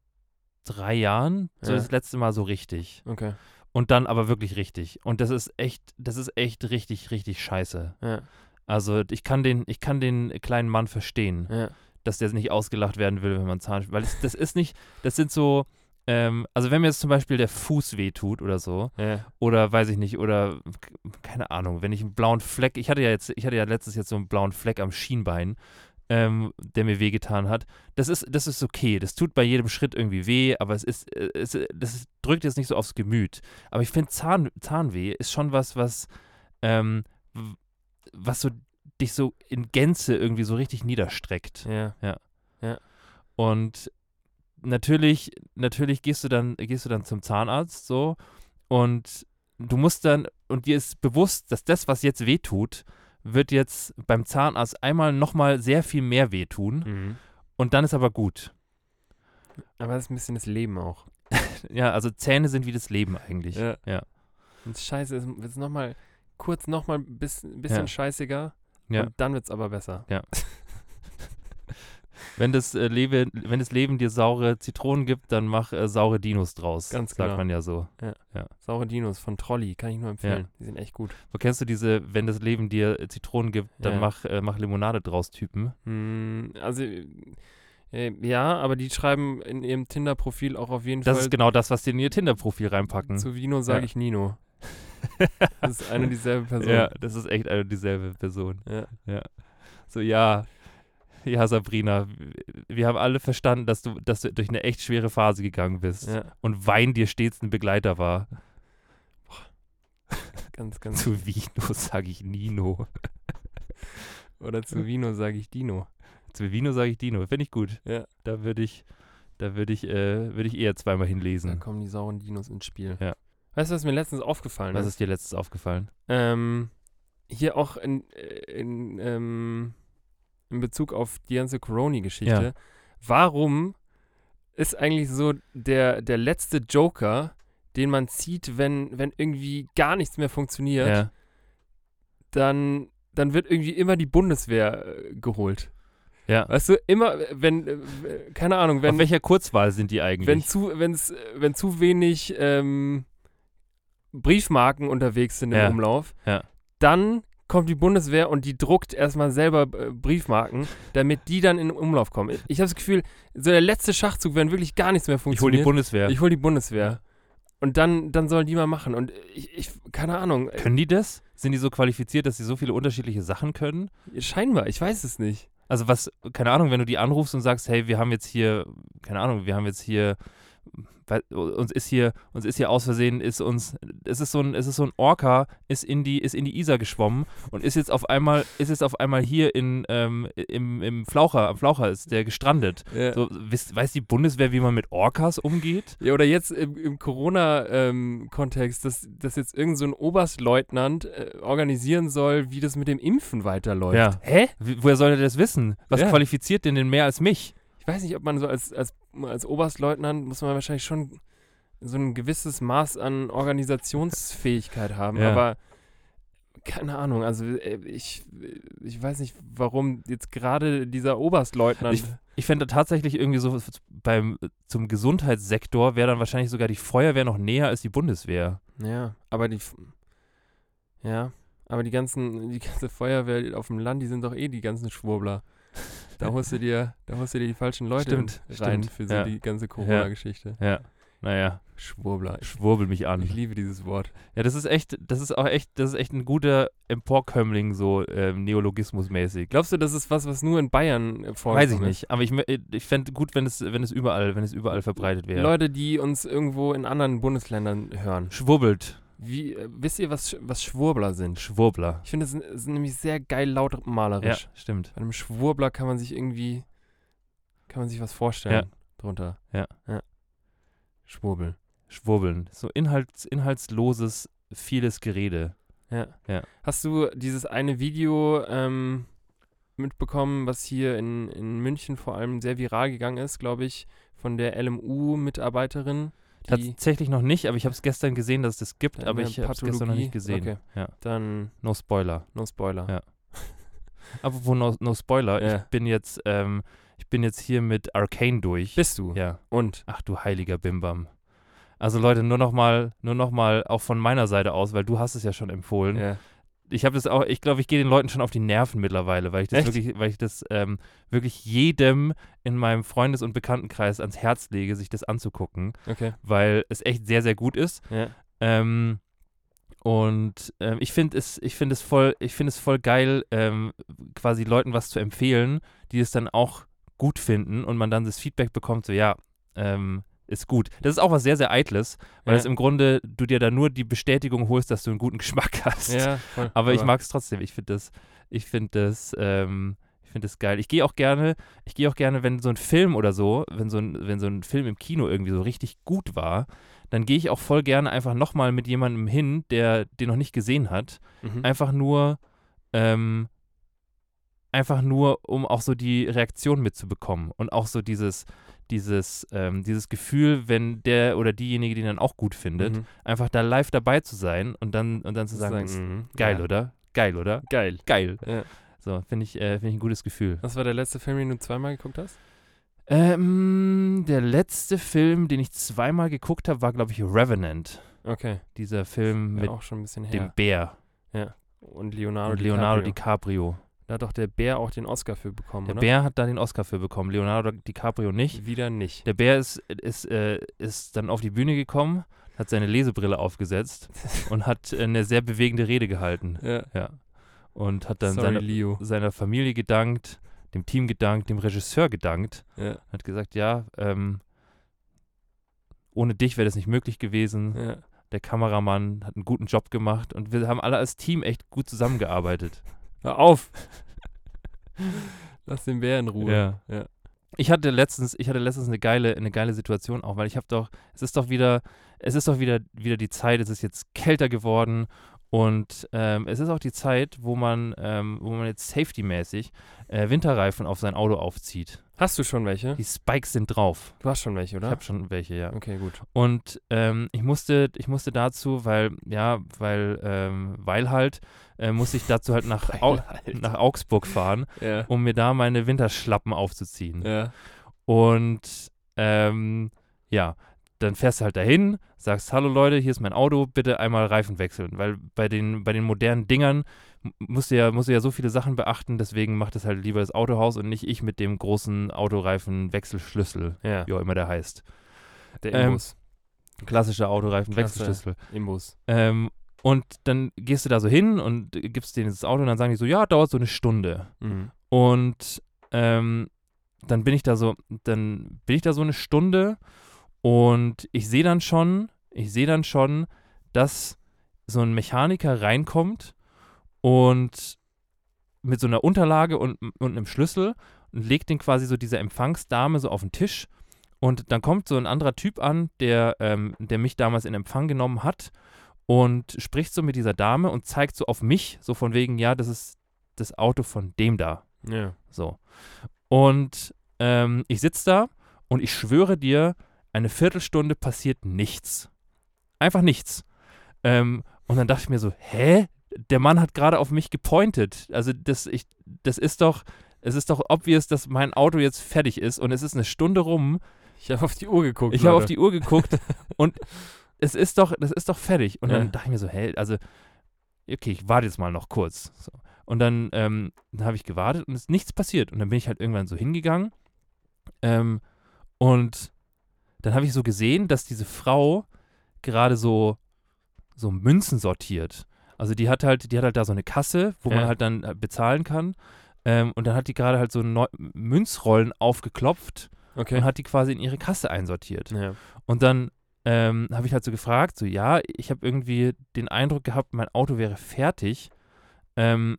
drei Jahren, so Ja. das letzte Mal so richtig. Okay. Und dann aber wirklich richtig. Und das ist echt, das ist echt richtig, richtig scheiße. Ja. Also ich kann den, ich kann den kleinen Mann verstehen, Ja. dass der nicht ausgelacht werden will, wenn man Zahn, weil es, das ist nicht, das sind so, ähm, also wenn mir jetzt zum Beispiel der Fuß wehtut oder so, Ja. oder weiß ich nicht, oder keine Ahnung, wenn ich einen blauen Fleck, ich hatte ja jetzt, ich hatte ja letztes jetzt so einen blauen Fleck am Schienbein, ähm, der mir wehgetan hat. Das ist, das ist okay. Das tut bei jedem Schritt irgendwie weh, aber es ist, äh, es, das drückt jetzt nicht so aufs Gemüt. Aber ich finde Zahn, Zahnweh ist schon was, was, ähm, was so dich so in Gänze irgendwie so richtig niederstreckt. Ja. Und natürlich, natürlich gehst du dann, gehst du dann zum Zahnarzt so und du musst dann, und dir ist bewusst, dass das, was jetzt wehtut, wird jetzt beim Zahnarzt einmal nochmal sehr viel mehr wehtun Mhm. und dann ist aber gut. Aber das ist ein bisschen das Leben auch. Ja, also Zähne sind wie das Leben eigentlich. Ja. Ja. Und scheiße, es wird nochmal kurz nochmal ein bisschen, bisschen Ja. scheißiger. Ja. Und dann wird es aber besser. Wenn das, äh, Leben, wenn das Leben dir saure Zitronen gibt, dann mach äh, saure Dinos draus. Ganz sagt genau. man ja so. Saure Dinos von Trolli, kann ich nur empfehlen. Die sind echt gut. Wo kennst du diese, wenn das Leben dir äh, Zitronen gibt, dann Ja. mach, äh, mach Limonade draus Typen? Hm, also, äh, ja, aber die schreiben in ihrem Tinder-Profil auch auf jeden Das Fall ist genau das, was die in ihr Tinder-Profil reinpacken. zu Vino sage Ja. ich Nino. Das ist eine und dieselbe Person. Ja, das ist echt eine und dieselbe Person. Ja. So, ja, ja, Sabrina, wir haben alle verstanden, dass du, dass du durch eine echt schwere Phase gegangen bist. Ja, Und Wein dir stets ein Begleiter war. ganz, ganz. Zu Vino sage ich Nino. Oder zu Vino sage ich Dino. Zu Vino sage ich Dino. Finde ich gut. Ja. Da würde ich, da würde ich, äh, würde ich eher zweimal Da hinlesen. kommen die sauren Dinos ins Spiel. Ja. Weißt du, was mir letztens aufgefallen Was ist? ist dir letztes aufgefallen? Ähm, hier auch in, in, ähm, in Bezug auf die ganze Corona-Geschichte. Ja. Warum ist eigentlich so der, der letzte Joker, den man zieht, wenn, wenn irgendwie gar nichts mehr funktioniert, Ja. dann, dann wird irgendwie immer die Bundeswehr äh, geholt. ja. Weißt du, immer, wenn, äh, keine Ahnung, wenn, Auf welcher Kurzwahl sind die eigentlich? wenn zu, wenn's, äh, wenn zu wenig ähm, Briefmarken unterwegs sind im Ja. Umlauf, Ja. dann kommt die Bundeswehr und die druckt erstmal selber äh, Briefmarken, damit die dann in den Umlauf kommen. Ich habe das Gefühl, so der letzte Schachzug, wenn wirklich gar nichts mehr ich hole die funktioniert. Bundeswehr. ich hol die Bundeswehr. Und dann, dann sollen die mal machen. Und ich, ich keine Ahnung, können die das? Sind die so qualifiziert, dass sie so viele unterschiedliche Sachen können? scheinbar, ich weiß es nicht. Also was, keine Ahnung, wenn du die anrufst und sagst, hey, wir haben jetzt hier, keine Ahnung, wir haben jetzt hier, weil, uns ist hier, uns ist hier aus Versehen, ist uns, es ist so ein, es ist so ein Orca, ist in die, ist in die Isar geschwommen und ist jetzt auf einmal, ist jetzt auf einmal hier in, ähm, im, im Flaucher, am Flaucher ist der gestrandet. Ja. So, wisst, weiß die Bundeswehr, wie man mit Orcas umgeht? Ja, oder jetzt im, im Corona-Kontext, dass, dass jetzt irgend so ein Oberstleutnant äh, organisieren soll, wie das mit dem Impfen weiterläuft. Ja. Hä? Wie, woher soll er das wissen? Was Ja. qualifiziert denn den mehr als mich? Ich weiß nicht, ob man so als, als, als Oberstleutnant muss man wahrscheinlich schon so ein gewisses Maß an Organisationsfähigkeit haben, Ja. aber keine Ahnung, also äh, ich, ich weiß nicht, warum jetzt gerade dieser Oberstleutnant. Ich- Ich fände tatsächlich irgendwie so beim zum Gesundheitssektor wäre dann wahrscheinlich sogar die Feuerwehr noch näher als die Bundeswehr. ja, aber die. Ja, aber die ganzen, die ganze Feuerwehr auf dem Land, die sind doch eh die ganzen Schwurbler. Da holst du dir, da holst du dir die falschen Leute Stimmt, rein stimmt, für so ja. die ganze Corona-Geschichte. Ja. Naja, Schwurbler. Ich, schwurbel mich an. ich liebe dieses Wort. Ja, das ist echt, das ist auch echt, das ist echt ein guter Emporkömmling, so ähm, Neologismusmäßig. Glaubst du, das ist was, was nur in Bayern äh, vorkommt? Weiß ich nicht, aber ich, ich fände gut, wenn es, wenn es überall, wenn es überall verbreitet wäre. Leute, die uns irgendwo in anderen Bundesländern hören. Schwurbelt, Wie, äh, wisst ihr, was, was Schwurbler sind? Schwurbler. Ich finde, es sind, sind nämlich sehr geil laut Ja, stimmt. Bei einem Schwurbler kann man sich irgendwie, kann man sich was vorstellen drunter. Ja. ja. Schwurbel. Schwurbeln. So inhalts, inhaltsloses, vieles Gerede. Ja. Ja. Hast du dieses eine Video ähm, mitbekommen, was hier in, in München vor allem sehr viral gegangen ist, glaube ich, von der LMU-Mitarbeiterin? Tatsächlich noch nicht, aber ich habe es gestern gesehen, dass es das gibt, aber ich habe es gestern noch nicht gesehen. Okay. Ja. dann, No Spoiler. no Spoiler. Ja. Apropos no, no Spoiler, Ja. ich bin jetzt, ähm, ich bin jetzt hier mit Arcane durch. Bist du? ja. Und? Ach du heiliger Bimbam. Also Leute, nur noch mal, nur noch mal auch von meiner Seite aus, weil du hast es ja schon empfohlen. Ja. Ich habe das auch, ich glaube, ich gehe den Leuten schon auf die Nerven mittlerweile, weil ich das Echt? wirklich, weil ich das ähm, wirklich jedem in meinem Freundes- und Bekanntenkreis ans Herz lege, sich das anzugucken, Okay. weil es echt sehr, sehr gut ist. Ja. Ähm, und ähm, ich finde es, ich finde es voll, ich finde es voll geil, ähm, quasi Leuten was zu empfehlen, die es dann auch gut finden und man dann das Feedback bekommt, so ja, ähm, ist gut. Das ist auch was sehr, sehr Eitles, weil Ja. es im Grunde du dir da nur die Bestätigung holst, dass du einen guten Geschmack hast. Ja, voll. Aber ich mag es trotzdem. Ich finde das, ich finde das, ähm, ich finde das geil. Ich gehe auch gerne, ich gehe auch gerne, wenn so ein Film oder so, wenn so ein, wenn so ein Film im Kino irgendwie so richtig gut war, dann gehe ich auch voll gerne einfach nochmal mit jemandem hin, der den noch nicht gesehen hat. Mhm. Einfach nur, ähm, einfach nur, um auch so die Reaktion mitzubekommen und auch so dieses, dieses, ähm, dieses Gefühl, wenn der oder diejenige den dann auch gut findet, Mhm. einfach da live dabei zu sein und dann, und dann zu sagen, Sagen, "Ist mhm, geil, ja. oder? Geil, oder? Geil. Geil. Ja. So, finde ich, äh, find ich ein gutes Gefühl. Was war der letzte Film, den du zweimal geguckt hast? Ähm, der letzte Film, den ich zweimal geguckt habe, war, glaube ich, Revenant. Okay. Dieser Film Ja, mit dem. Bär Und Leonardo, und Leonardo DiCaprio. DiCaprio. Da hat doch der Bär auch den Oscar für bekommen, Der oder? Bär hat da den Oscar für bekommen, Leonardo DiCaprio nicht. Wieder nicht. Der Bär ist, ist, äh, ist dann auf die Bühne gekommen, hat seine Lesebrille aufgesetzt und hat eine sehr bewegende Rede gehalten. Ja. Ja. Und hat dann Sorry, seine, seiner Familie gedankt, dem Team gedankt, dem Regisseur gedankt. Ja. Hat gesagt, ja, ähm, ohne dich wäre das nicht möglich gewesen. Ja. Der Kameramann hat einen guten Job gemacht und wir haben alle als Team echt gut zusammengearbeitet. Hör auf! Lass den Bär in Ruhe. Ja. Ja. Ich hatte letztens, ich hatte letztens eine geile, eine geile Situation auch, weil ich habe doch, es ist doch wieder, es ist doch wieder, wieder die Zeit, es ist jetzt kälter geworden und ähm, es ist auch die Zeit, wo man, ähm, wo man jetzt safety-mäßig äh, Winterreifen auf sein Auto aufzieht. Hast du schon welche? Die Spikes sind drauf. Du hast schon welche, Ich oder? habe schon welche, ja. Okay, gut. Und ähm, ich musste, ich musste dazu, weil, ja, weil, ähm, weil halt, äh, musste ich dazu halt nach, Au nach Augsburg fahren, Ja. um mir da meine Winterschlappen aufzuziehen. Ja. Und ähm, ja, dann fährst du halt dahin, sagst, hallo Leute, hier ist mein Auto, bitte einmal Reifen wechseln. Weil bei den, bei den modernen Dingern musst du, ja, musst du ja so viele Sachen beachten, deswegen macht es halt lieber das Autohaus und nicht ich mit dem großen Autoreifen-Wechselschlüssel, Ja. wie auch immer der heißt. Der Ähm, Imbus. Klassischer Autoreifen-Wechselschlüssel. Imbus. Ähm, und dann gehst du da so hin und gibst denen das Auto und dann sagen die so, ja, dauert so eine Stunde. Mhm. Und ähm, dann bin ich da so, dann bin ich da so eine Stunde und ich sehe dann schon, ich sehe dann schon, dass so ein Mechaniker reinkommt und mit so einer Unterlage und, und einem Schlüssel und legt den quasi so dieser Empfangsdame so auf den Tisch. Und dann kommt so ein anderer Typ an, der, ähm, der mich damals in Empfang genommen hat und spricht so mit dieser Dame und zeigt so auf mich, so von wegen, ja, das ist das Auto von dem da. Ja. So. Und ähm, ich sitze da und ich schwöre dir, eine Viertelstunde passiert nichts. Einfach nichts. Ähm, und dann dachte ich mir so, hä? Der Mann hat gerade auf mich gepointet. Also das, ich, das ist doch, es ist doch obvious, dass mein Auto jetzt fertig ist und es ist eine Stunde rum. Ich habe auf die Uhr geguckt. Ich habe auf die Uhr geguckt und es ist doch, das ist doch fertig. Und Ja. dann dachte ich mir so, hä, also, okay, ich warte jetzt mal noch kurz. So. Und dann, ähm, dann habe ich gewartet und es ist nichts passiert. Und dann bin ich halt irgendwann so hingegangen. Ähm, und dann habe ich so gesehen, dass diese Frau gerade so, so Münzen sortiert. Also die hat halt, die hat halt da so eine Kasse, wo Ja. man halt dann äh, bezahlen kann. Ähm, und dann hat die gerade halt so Neu Münzrollen aufgeklopft Okay. und hat die quasi in ihre Kasse einsortiert. ja. Und dann ähm, habe ich halt so gefragt, so ja, ich habe irgendwie den Eindruck gehabt, mein Auto wäre fertig. Ähm,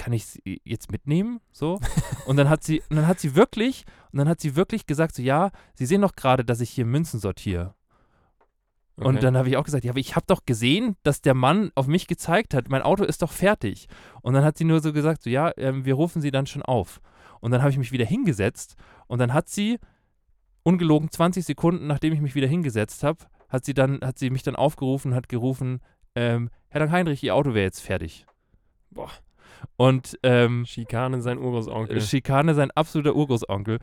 kann ich es jetzt mitnehmen? So. Und dann hat sie, und dann hat sie wirklich, und dann hat sie wirklich gesagt, so ja, Sie sehen doch gerade, dass ich hier Münzen sortiere. Okay. Und dann habe ich auch gesagt, ja, aber ich habe doch gesehen, dass der Mann auf mich gezeigt hat, mein Auto ist doch fertig. Und dann hat sie nur so gesagt, so ja, ähm, wir rufen sie dann schon auf. Und dann habe ich mich wieder hingesetzt und dann hat sie, ungelogen 20 Sekunden, nachdem ich mich wieder hingesetzt habe, hat sie dann, hat sie mich dann aufgerufen und hat gerufen, ähm, Herr Dank Heinrich, Ihr Auto wäre jetzt fertig. Boah. Und ähm, Schikane sein Urgroßonkel. Schikane sein absoluter Urgroßonkel.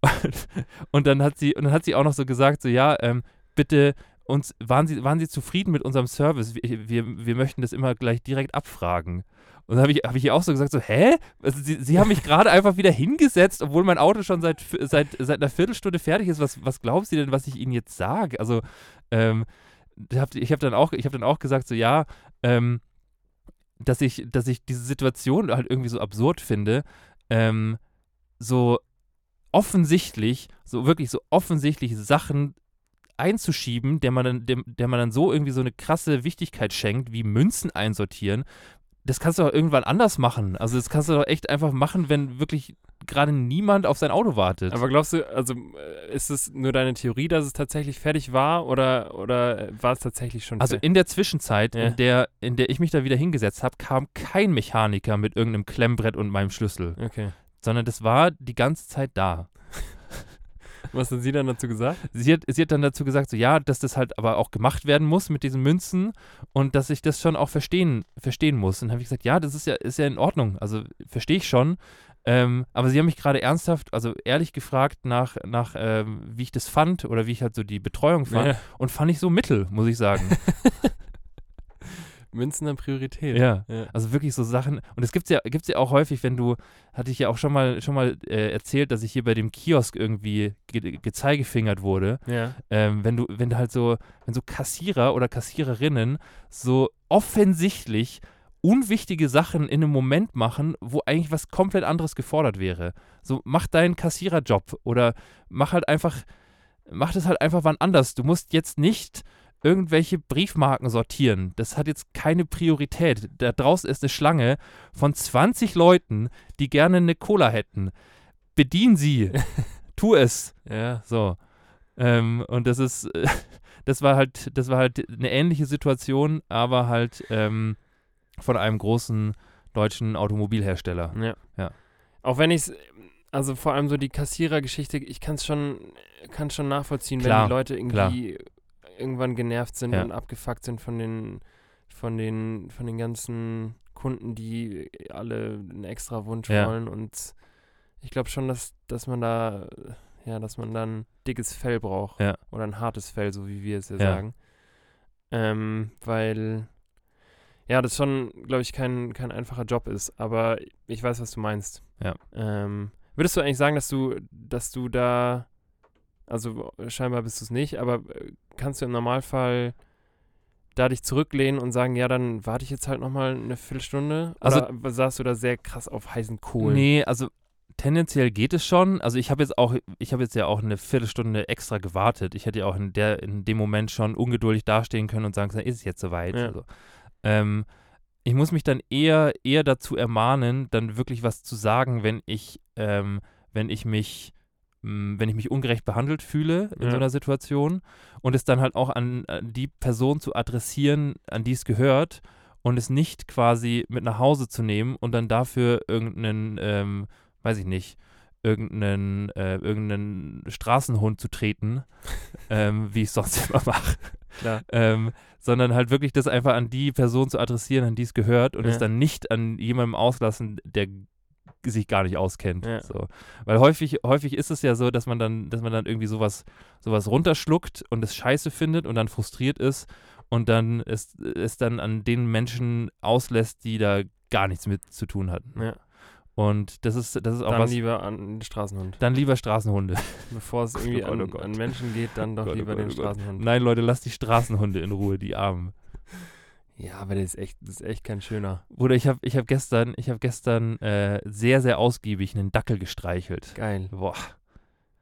Und, und dann hat sie, und dann hat sie auch noch so gesagt, so ja, ähm, bitte uns, waren Sie, waren Sie zufrieden mit unserem Service? Wir, wir, wir möchten das immer gleich direkt abfragen. Und dann habe ich, hab ich ihr auch so gesagt, so, hä? Also sie, sie haben mich gerade einfach wieder hingesetzt, obwohl mein Auto schon seit, seit, seit einer Viertelstunde fertig ist. Was, was glauben Sie denn, was ich Ihnen jetzt sage? Also, ähm, ich habe dann, auch- ich hab dann auch gesagt, so, ja, ähm, dass ich, dass ich diese Situation halt irgendwie so absurd finde, ähm, so offensichtlich, so wirklich so offensichtlich Sachen einzuschieben, der man dann, dem, der man dann so irgendwie so eine krasse Wichtigkeit schenkt, wie Münzen einsortieren, das kannst du doch irgendwann anders machen. Also das kannst du doch echt einfach machen, wenn wirklich gerade niemand auf sein Auto wartet. Aber glaubst du, also äh, ist es nur deine Theorie, dass es tatsächlich fertig war oder, oder war es tatsächlich schon also in der Zwischenzeit, Ja. in, der, in der ich mich da wieder hingesetzt habe, kam kein Mechaniker mit irgendeinem Klemmbrett und meinem Schlüssel, Okay. sondern das war die ganze Zeit da. Was hat sie dann dazu gesagt? sie hat, sie hat dann dazu gesagt, so ja, dass das halt aber auch gemacht werden muss mit diesen Münzen und dass ich das schon auch verstehen, verstehen muss. Und dann habe ich gesagt, ja, das ist ja, ist ja in Ordnung. Also verstehe ich schon. Ähm, aber sie haben mich gerade ernsthaft, also ehrlich gefragt nach, nach ähm, wie ich das fand oder wie ich halt so die Betreuung fand. Ja. Und fand ich so mittel, muss ich sagen. Münzen an Priorität. ja. Ja. Also wirklich so Sachen. Und es gibt ja, gibt's ja auch häufig, wenn du, hatte ich ja auch schon mal, schon mal äh, erzählt, dass ich hier bei dem Kiosk irgendwie ge gezeigefingert wurde. Ja. ähm, wenn du, wenn du halt so, wenn so Kassierer oder Kassiererinnen so offensichtlich unwichtige Sachen in einem Moment machen, wo eigentlich was komplett anderes gefordert wäre. So, mach deinen Kassiererjob oder mach halt einfach, mach das halt einfach wann anders. Du musst jetzt nicht irgendwelche Briefmarken sortieren. Das hat jetzt keine Priorität. Da draußen ist eine Schlange von 20 Leuten, die gerne eine Cola hätten. Bedien sie. tu es. Ja. So. Ähm, und das ist, das war halt, das war halt eine ähnliche Situation, aber halt ähm, von einem großen deutschen Automobilhersteller. Ja. Ja. Auch wenn ich es, also vor allem so die Kassierergeschichte, ich kann es schon, kann schon nachvollziehen, wenn Klar, die Leute irgendwie irgendwann genervt sind Ja. und abgefuckt sind von den, von den, von den ganzen Kunden, die alle einen extra Wunsch Ja. wollen. Und ich glaube schon, dass, dass man da, ja, dass man dann dickes Fell braucht. Ja. Oder ein hartes Fell, so wie wir es ja, Ja. sagen. Ähm, weil ja, das schon, glaube ich, kein, kein einfacher Job ist, aber ich weiß, was du meinst. Ja. Ähm, würdest du eigentlich sagen, dass du, dass du da, also scheinbar bist du es nicht, aber äh, kannst du im Normalfall da dich zurücklehnen und sagen, ja, dann warte ich jetzt halt nochmal eine Viertelstunde? Also- Oder saßt du da sehr krass auf heißen Kohlen? Nee, also tendenziell geht es schon. Also ich habe jetzt auch, ich habe jetzt ja auch eine Viertelstunde extra gewartet. Ich hätte ja auch in, der, in dem Moment schon ungeduldig dastehen können und sagen ist es jetzt soweit? Ja. Also, ähm, ich muss mich dann eher, eher dazu ermahnen, dann wirklich was zu sagen, wenn ich, ähm, wenn ich mich mh, wenn ich mich ungerecht behandelt fühle in Ja. so einer Situation und es dann halt auch an, an die Person zu adressieren, an die es gehört und es nicht quasi mit nach Hause zu nehmen und dann dafür irgendeinen, ähm, weiß ich nicht, irgendeinen, äh, irgendeinen Straßenhund zu treten, ähm, wie ich es sonst immer mache. Ähm, sondern halt wirklich das einfach an die Person zu adressieren, an die es gehört und Ja. es dann nicht an jemandem auslassen, der sich gar nicht auskennt. Ja. So. Weil häufig, häufig ist es ja so, dass man dann, dass man dann irgendwie sowas, sowas runterschluckt und es scheiße findet und dann frustriert ist und dann es, es dann an den Menschen auslässt, die da gar nichts mit zu tun hatten. Ja. Und das ist, das ist auch Dann was. lieber an den Straßenhund. dann lieber Straßenhunde. Bevor es irgendwie Gott, an, oh Gott. an Menschen geht, dann doch Gott, oh lieber Gott, den oh Gott. Straßenhund. Nein, Leute, lasst die Straßenhunde in Ruhe, die Armen. Ja, aber das ist echt, das ist echt kein schöner. Bruder, ich habe ich hab gestern, ich hab gestern äh, sehr, sehr ausgiebig einen Dackel gestreichelt. Geil. Boah,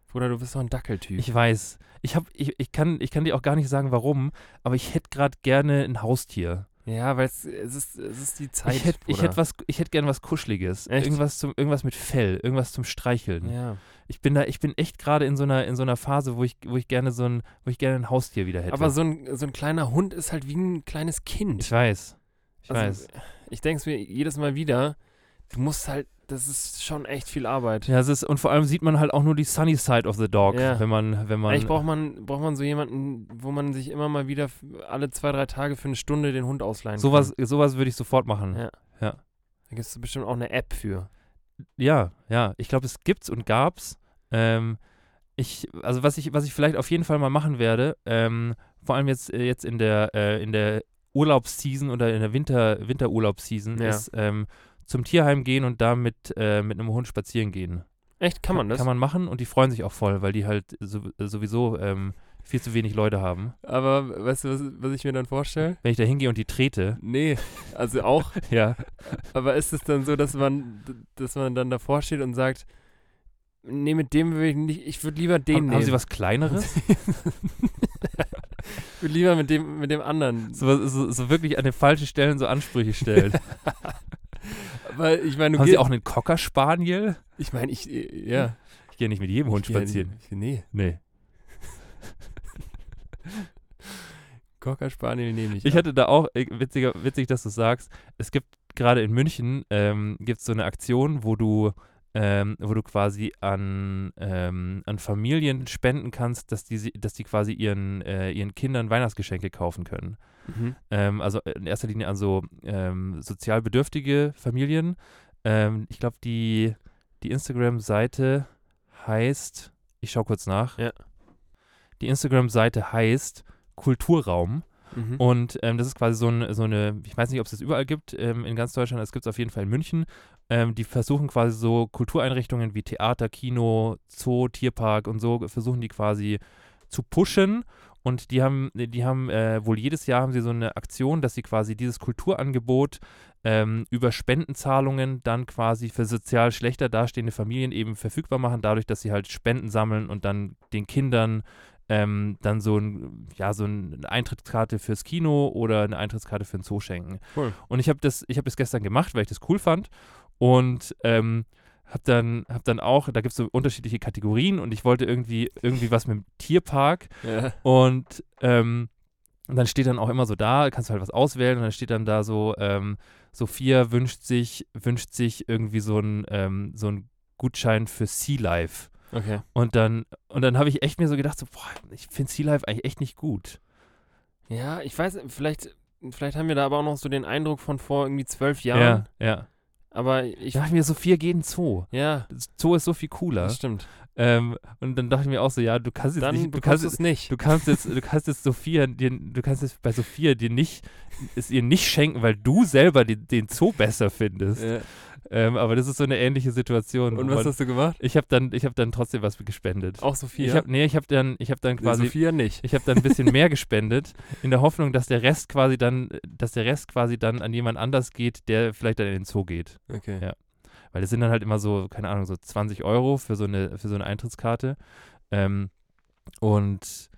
Bruder, du bist doch ein Dackeltyp. ich weiß. Ich, hab, ich, ich, kann, ich kann dir auch gar nicht sagen, warum, aber ich hätte gerade gerne ein Haustier. Ja, weil es, es, ist, es ist die Zeit. ich hätte ich hätt was, ich hätt gerne was Kuscheliges. Echt? Irgendwas, zum, irgendwas mit Fell, irgendwas zum Streicheln. Ja. Ich bin da, ich bin echt gerade in so einer, in so einer Phase, wo ich, wo ich gerne so ein, wo ich gerne ein Haustier wieder hätte. Aber so ein, so ein kleiner Hund ist halt wie ein kleines Kind. ich weiß. Ich Also, weiß. Ich denke es mir jedes Mal wieder, du musst halt, das ist schon echt viel Arbeit. Ja, es ist, und vor allem sieht man halt auch nur die sunny side of the dog, Ja. wenn man, wenn man. Eigentlich braucht man, braucht man so jemanden, wo man sich immer mal wieder alle zwei, drei Tage für eine Stunde den Hund ausleihen sowas, kann. sowas würde ich sofort machen. Ja. Ja. Da gibt es bestimmt auch eine App für. Ja, ja. Ich glaube, es gibt's und gab's. Ähm, ich, also was ich, was ich vielleicht auf jeden Fall mal machen werde, ähm, vor allem jetzt, äh, jetzt in der, äh, in der Urlaubsseason oder in der Winter, Winterurlaubsseason Ja. ist ähm, zum Tierheim gehen und da mit, äh, mit einem Hund spazieren gehen. Echt, kann man das? Kann man machen und die freuen sich auch voll, weil die halt so, sowieso ähm, viel zu wenig Leute haben. Aber weißt du, was, was ich mir dann vorstelle? Wenn ich da hingehe und die trete, Nee, also auch. ja, aber ist es dann so, dass man, dass man dann davor steht und sagt, nee, mit dem würde ich nicht, ich würde lieber den haben, nehmen. haben sie was Kleineres? Ich würde lieber mit dem, mit dem anderen. so, so, so wirklich an den falschen Stellen so Ansprüche stellen. Weil ich meine, du haben sie auch einen Cocker Spaniel? Ich meine, ich, äh, ja. Ich gehe nicht mit jedem Hund ja spazieren. Ich, nee, Nee. Cocker Spaniel nehme ich. Ich ja. hatte da auch, witziger, witzig, dass du sagst, es gibt gerade in München, ähm, gibt es so eine Aktion, wo du ähm, wo du quasi an, ähm, an Familien spenden kannst, dass die, dass die quasi ihren, äh, ihren Kindern Weihnachtsgeschenke kaufen können. Mhm. Ähm, also in erster Linie an so ähm, sozial bedürftige Familien. Ähm, ich glaube, die, die Instagram-Seite heißt, ich schaue kurz nach. Ja. Die Instagram-Seite heißt Kulturraum. Mhm. Und ähm, das ist quasi so, ein, so eine, ich weiß nicht, ob es das überall gibt ähm, in ganz Deutschland, es gibt es auf jeden Fall in München. Ähm, die versuchen quasi so Kultureinrichtungen wie Theater, Kino, Zoo, Tierpark und so, versuchen die quasi zu pushen. Und die haben, die haben äh, wohl jedes Jahr haben sie so eine Aktion, dass sie quasi dieses Kulturangebot ähm, über Spendenzahlungen dann quasi für sozial schlechter dastehende Familien eben verfügbar machen, dadurch, dass sie halt Spenden sammeln und dann den Kindern ähm, dann so, ein, ja, so eine Eintrittskarte fürs Kino oder eine Eintrittskarte für ein Zoo schenken. Cool. Und ich habe das, ich hab das gestern gemacht, weil ich das cool fand. Und ähm, habe dann, hab dann auch, da gibt es so unterschiedliche Kategorien und ich wollte irgendwie, irgendwie was mit dem Tierpark. Ja. Und ähm, und dann steht dann auch immer so da, kannst du halt was auswählen und dann steht dann da so, ähm, Sophia wünscht sich, wünscht sich irgendwie so ein, ähm, so ein Gutschein für Sea Life. Okay. Und dann, und dann habe ich echt mir so gedacht, so, boah, ich finde Sea Life eigentlich echt nicht gut. Ja, ich weiß, vielleicht, vielleicht haben wir da aber auch noch so den Eindruck von vor irgendwie zwölf Jahren. Ja, ja. Aber Ich ich. dachte mir, Sophia geht in den Zoo. Ja, Zoo ist so viel cooler. das stimmt. Ähm, und dann dachte ich mir auch so, ja, du kannst jetzt Dann nicht, du kannst es nicht. Du kannst jetzt, du kannst jetzt Sophia, dir, du kannst jetzt bei Sophia dir nicht, es ihr nicht schenken, weil du selber den, den Zoo besser findest. Ja. Ähm, aber das ist so eine ähnliche Situation. Und was hast du gemacht? ich habe dann, ich habe dann trotzdem was gespendet. Auch Sophia? Ich habe, nee, ich habe dann, ich habe dann Nee, quasi, Sophia nicht. ich habe dann ein bisschen mehr gespendet, in der Hoffnung, dass der Rest quasi dann, dass der Rest quasi dann an jemand anders geht, der vielleicht dann in den Zoo geht. Okay. Ja. Weil das sind dann halt immer so, keine Ahnung, so 20 Euro für so eine, für so eine Eintrittskarte. Ähm, und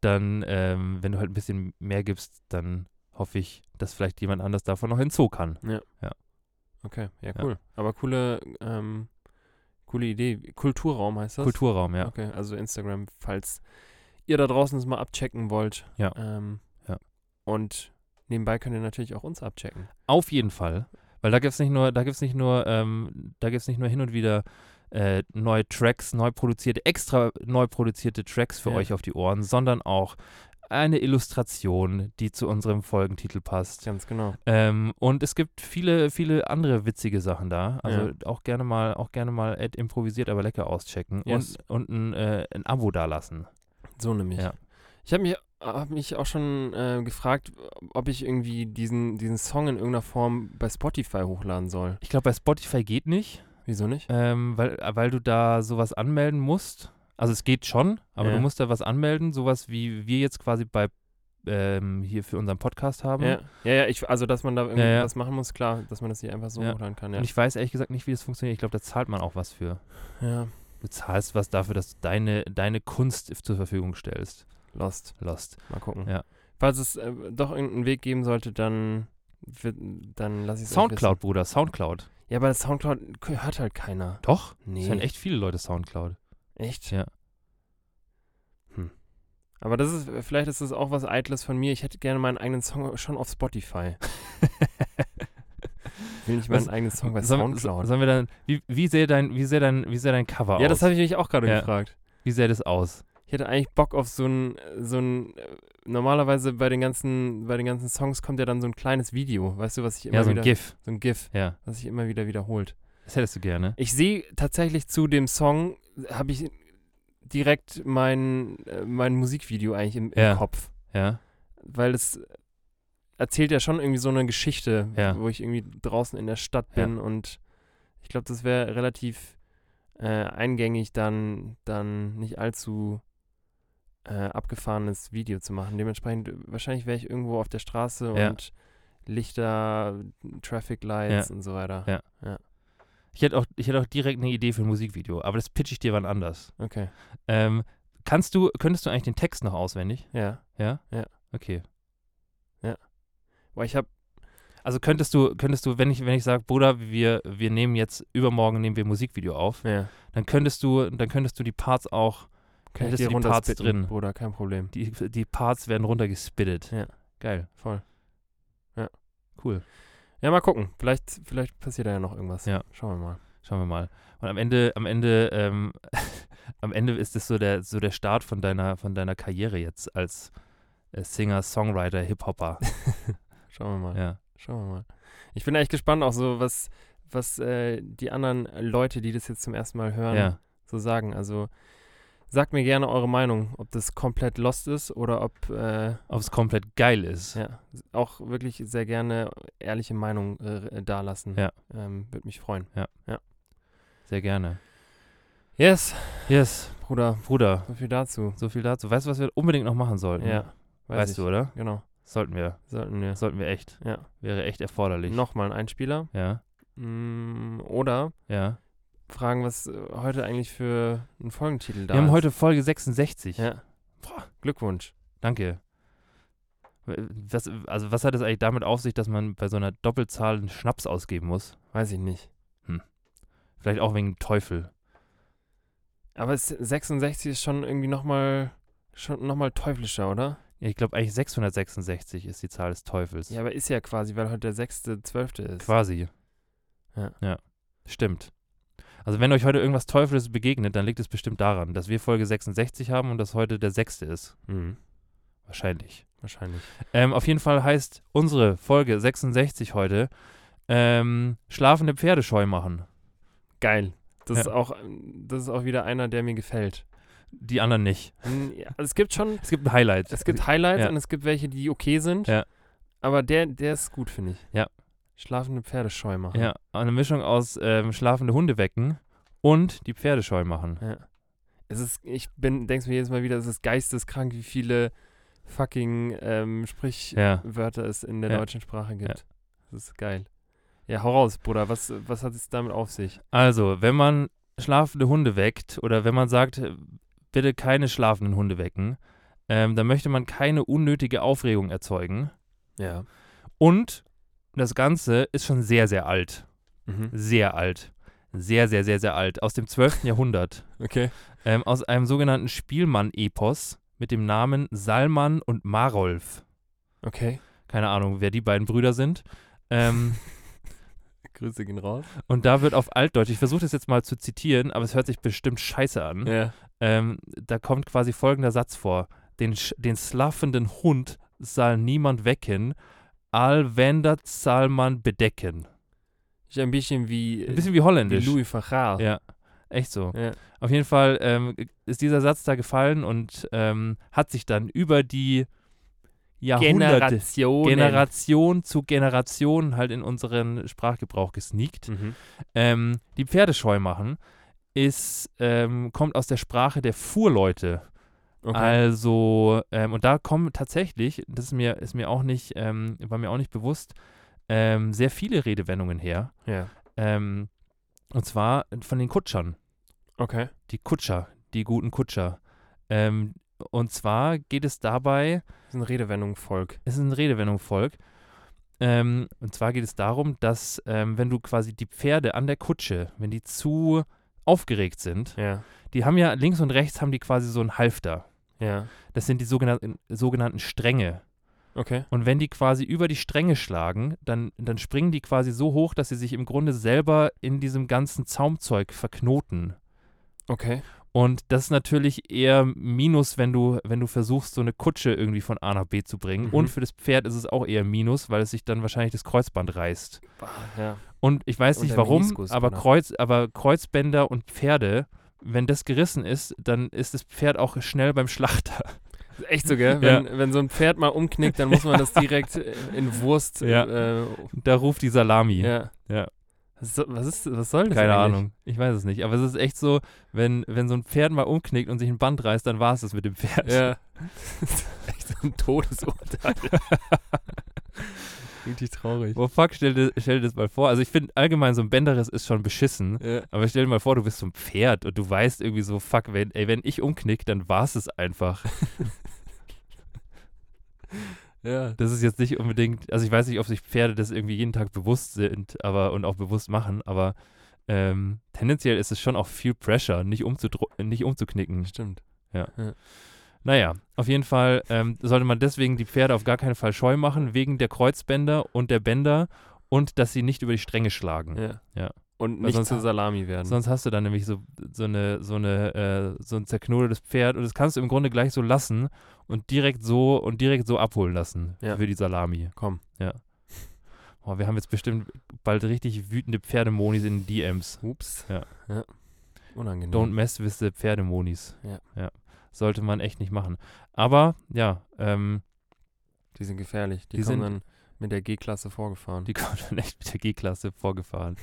dann, ähm, wenn du halt ein bisschen mehr gibst, dann hoffe ich, dass vielleicht jemand anders davon noch in den Zoo kann. Okay, ja, Ja. cool. Aber coole, ähm, coole Idee. Kulturraum heißt das? Kulturraum, ja. Okay, also Instagram, falls ihr da draußen es mal abchecken wollt. Ja. Ähm, Ja. Und nebenbei könnt ihr natürlich auch uns abchecken. Auf jeden Fall. Weil da gibt es nicht nur, da gibt's nicht nur, ähm, da gibt's nicht nur hin und wieder äh, neue Tracks, neu produzierte, extra neu produzierte Tracks für Ja. euch auf die Ohren, sondern auch eine Illustration, die zu unserem Folgentitel passt. Ganz genau. Ähm, und es gibt viele, viele andere witzige Sachen da. Also Ja. auch gerne mal, auch gerne mal Ed improvisiert, aber lecker auschecken Yes. und, und ein, äh, ein Abo dalassen. So nämlich. Ja. Ich habe mich, hab mich auch schon äh, gefragt, ob ich irgendwie diesen, diesen Song in irgendeiner Form bei Spotify hochladen soll. Ich glaube, bei Spotify geht nicht, Wieso nicht? ähm, weil, weil du da sowas anmelden musst. Also es geht schon, aber Ja. du musst da was anmelden, sowas wie wir jetzt quasi bei ähm, hier für unseren Podcast haben. Ja, ja, ja ich, also dass man da irgendwie Ja, was machen muss, klar, dass man das nicht einfach so hochladen kann. Ja. Und ich weiß ehrlich gesagt nicht, wie das funktioniert. Ich glaube, da zahlt man auch was für. ja, Du zahlst was dafür, dass du deine, deine Kunst zur Verfügung stellst. lost. Lost. Mal gucken. Ja. Falls es äh, doch irgendeinen Weg geben sollte, dann, dann lasse ich es Soundcloud, Bruder, Soundcloud. Ja, aber das Soundcloud hört halt keiner. Doch? Nee. Es hören echt viele Leute Soundcloud. Echt? Ja. Hm. Aber das ist, vielleicht ist das auch was Eitles von mir. Ich hätte gerne meinen eigenen Song schon auf Spotify. Will nicht meinen eigenen Song bei Sollen, Soundcloud. sollen wir dann, wie, wie sähe dein, wie sähe dein, wie sähe dein Cover ja, aus? das habe ich mich auch gerade Ja. gefragt. wie sähe das aus? Ich hätte eigentlich Bock auf so ein, so ein, normalerweise bei den ganzen, bei den ganzen Songs kommt ja dann so ein kleines Video, weißt du, was ich immer Ja, so ein wieder, GIF. so ein GIF, Ja, was sich immer wieder wiederholt. Das hättest du gerne. Ich sehe tatsächlich zu dem Song, habe ich direkt mein, äh, mein Musikvideo eigentlich im, im Ja. Kopf. Ja, Weil es erzählt ja schon irgendwie so eine Geschichte, Ja. wo ich irgendwie draußen in der Stadt Ja. bin und ich glaube, das wäre relativ äh, eingängig, dann, dann nicht allzu äh, abgefahrenes Video zu machen. Dementsprechend, äh, wahrscheinlich wäre ich irgendwo auf der Straße Ja. und Lichter, Traffic Lights Ja. und so weiter. Ja. Ich hätte, auch, ich hätte auch direkt eine Idee für ein Musikvideo, aber das pitch ich dir wann anders. Okay. Ähm, kannst du, könntest du eigentlich den Text noch auswendig? Ja. Ja? Ja. Okay. Boah, ich habe Also könntest du, könntest du, wenn ich, wenn ich sage, Bruder, wir, wir nehmen jetzt, übermorgen nehmen wir ein Musikvideo auf, ja. dann könntest du, dann könntest du die Parts auch, Kann dir du die Parts runterspitten, drin. Bruder, kein Problem. Die, die Parts werden runtergespittet. Ja. Geil. Voll. Cool. Ja, mal gucken. Vielleicht, vielleicht passiert da ja noch irgendwas. Ja. Schauen wir mal. Schauen wir mal. Und am Ende, am Ende, ähm, am Ende ist es so der, so der Start von deiner, von deiner Karriere jetzt als äh, Singer, Songwriter, Hip-Hopper. Schauen wir mal. ja. Schauen wir mal. Ich bin echt gespannt, auch so, was, was äh, die anderen Leute, die das jetzt zum ersten Mal hören, ja. so sagen. Also sagt mir gerne eure Meinung, ob das komplett lost ist oder ob äh, Ob es komplett geil ist. ja, auch wirklich sehr gerne ehrliche Meinung äh, dalassen. Ja. Ähm, Würde mich freuen. Sehr gerne. Yes, Yes, Bruder, Bruder, so viel dazu. so viel dazu. Weißt du, was wir unbedingt noch machen sollten? Ja, weiß Weißt ich. du, oder? Genau, Sollten wir. sollten wir. Sollten wir echt. Ja. Wäre echt erforderlich. Nochmal ein Einspieler. Ja, Mm, oder ja. Fragen, was äh, heute eigentlich für ein Folgentitel da Wir haben ist. heute Folge 66. Ja. Boah. Glückwunsch. Danke. Was, also was hat es eigentlich damit auf sich, dass man bei so einer Doppelzahl einen Schnaps ausgeben muss? Weiß ich nicht. Vielleicht auch wegen Teufel. Aber es, 66 ist schon irgendwie nochmal schon noch mal teuflischer, oder? Ja, ich glaube eigentlich 666 ist die Zahl des Teufels. Ja, aber ist ja quasi, weil heute der 6.12. ist. Quasi. Ja. Ja. Stimmt. Also wenn euch heute irgendwas Teuflisches begegnet, dann liegt es bestimmt daran, dass wir Folge 66 haben und dass heute der sechste ist. Mhm, Wahrscheinlich. wahrscheinlich. Ähm, auf jeden Fall heißt unsere Folge 66 heute ähm, schlafende Pferde scheu machen. Geil. Das, Ja. ist auch, das ist auch wieder einer, der mir gefällt. Die anderen nicht. Ja, also es gibt schon, Es gibt ein Highlight. es gibt Highlights Ja. und es gibt welche, die okay sind. Ja. Aber der, der ist gut, finde ich. Ja. Schlafende Pferde scheu machen. Ja, eine Mischung aus ähm, schlafende Hunde wecken und die Pferde scheu machen. Ja. Es ist, ich bin, denkst mir jedes Mal wieder, es ist geisteskrank, wie viele fucking ähm, Sprichwörter Ja. es in der Ja. deutschen Sprache gibt. Das ist geil. Ja, hau raus, Bruder. Was, was hat es damit auf sich? Also, wenn man schlafende Hunde weckt oder wenn man sagt, bitte keine schlafenden Hunde wecken, ähm, dann möchte man keine unnötige Aufregung erzeugen. Ja. Und das Ganze ist schon sehr, sehr alt. Mhm. Sehr alt. Sehr, sehr, sehr, sehr alt. Aus dem 12. Jahrhundert. Okay. Ähm, aus einem sogenannten Spielmann-Epos mit dem Namen Salman und Marolf. Okay. Keine Ahnung, wer die beiden Brüder sind. Ähm, Grüße gehen raus. und da wird auf Altdeutsch, ich versuche das jetzt mal zu zitieren, aber es hört sich bestimmt scheiße an. Ja. Ähm, da kommt quasi folgender Satz vor. Den, den schlafenden Hund soll niemand wecken, allwender soll man bedecken. Ist ein bisschen wie, Ein bisschen wie wie holländisch. Louis Vergaal. Ja, echt so. Ja. Auf jeden Fall ähm, ist dieser Satz da gefallen und ähm, hat sich dann über die Jahrhunderte. Generation zu Generation halt in unseren Sprachgebrauch gesneakt. Mhm. Ähm, die Pferdescheu machen ist, ähm, kommt aus der Sprache der Fuhrleute. Okay. Also, ähm, und da kommen tatsächlich, das ist mir, ist mir auch nicht, ähm, war mir auch nicht bewusst, ähm, sehr viele Redewendungen her. ja. Ähm, und zwar von den Kutschern. Okay. Die Kutscher, die guten Kutscher. Ähm, und zwar geht es dabei, Das ist eine Redewendung, Volk. es ist eine Redewendung, Volk. Ähm, und zwar geht es darum, dass ähm, wenn du quasi die Pferde an der Kutsche, wenn die zu aufgeregt sind, Ja. die haben ja links und rechts haben die quasi so einen Halfter. Ja. Das sind die sogenannten, sogenannten Stränge. Okay. Und wenn die quasi über die Stränge schlagen, dann, dann springen die quasi so hoch, dass sie sich im Grunde selber in diesem ganzen Zaumzeug verknoten. Okay. Und das ist natürlich eher Minus, wenn du, wenn du versuchst, so eine Kutsche irgendwie von A nach B zu bringen. Mhm. Und für das Pferd ist es auch eher Minus, weil es sich dann wahrscheinlich das Kreuzband reißt. Ja. Und ich weiß Und nicht warum, aber, genau. Kreuz, aber Kreuzbänder und Pferde, wenn das gerissen ist, dann ist das Pferd auch schnell beim Schlachter. Das ist Echt so, gell? Wenn, wenn so ein Pferd mal umknickt, dann muss man das direkt in Wurst. Ja. Äh, Da ruft die Salami. ja. Ja. So- was, ist, was soll das Keine eigentlich? Ahnung. Ich weiß es nicht. Aber es ist echt so, wenn, wenn so ein Pferd mal umknickt und sich ein Band reißt, dann war es das mit dem Pferd. Ja. Das ist echt so ein Todesurteil. Richtig traurig. Oh fuck, stell dir, stell dir das mal vor. Also ich finde allgemein so ein Bänderriss ist schon beschissen. Ja. Aber stell dir mal vor, du bist so ein Pferd und du weißt irgendwie so, fuck, wenn, ey, wenn ich umknick, dann war es es einfach. ja. Das ist jetzt nicht unbedingt, also ich weiß nicht, ob sich Pferde das irgendwie jeden Tag bewusst sind, aber und auch bewusst machen, aber ähm, tendenziell ist es schon auch viel Pressure, nicht, umzudru nicht umzuknicken. Stimmt. Naja, auf jeden Fall ähm, sollte man deswegen die Pferde auf gar keinen Fall scheu machen, wegen der Kreuzbänder und der Bänder und dass sie nicht über die Stränge schlagen. Ja. Ja. Und Weil nicht sonst- zur Salami werden. Sonst hast du dann nämlich so, so, eine, so, eine, äh, so ein zerknodetes Pferd und das kannst du im Grunde gleich so lassen und direkt so und direkt so abholen lassen Ja. für die Salami. Komm. Oh, wir haben jetzt bestimmt bald richtig wütende Pferdemonis in den DMs. Ups. Ja. Unangenehm. Don't mess with the Pferdemonis. Ja. ja. Sollte man echt nicht machen. Aber ja, ähm, Die sind gefährlich. Die, Die kommen sind- dann mit der G-Klasse vorgefahren. die kommen dann echt mit der G-Klasse vorgefahren.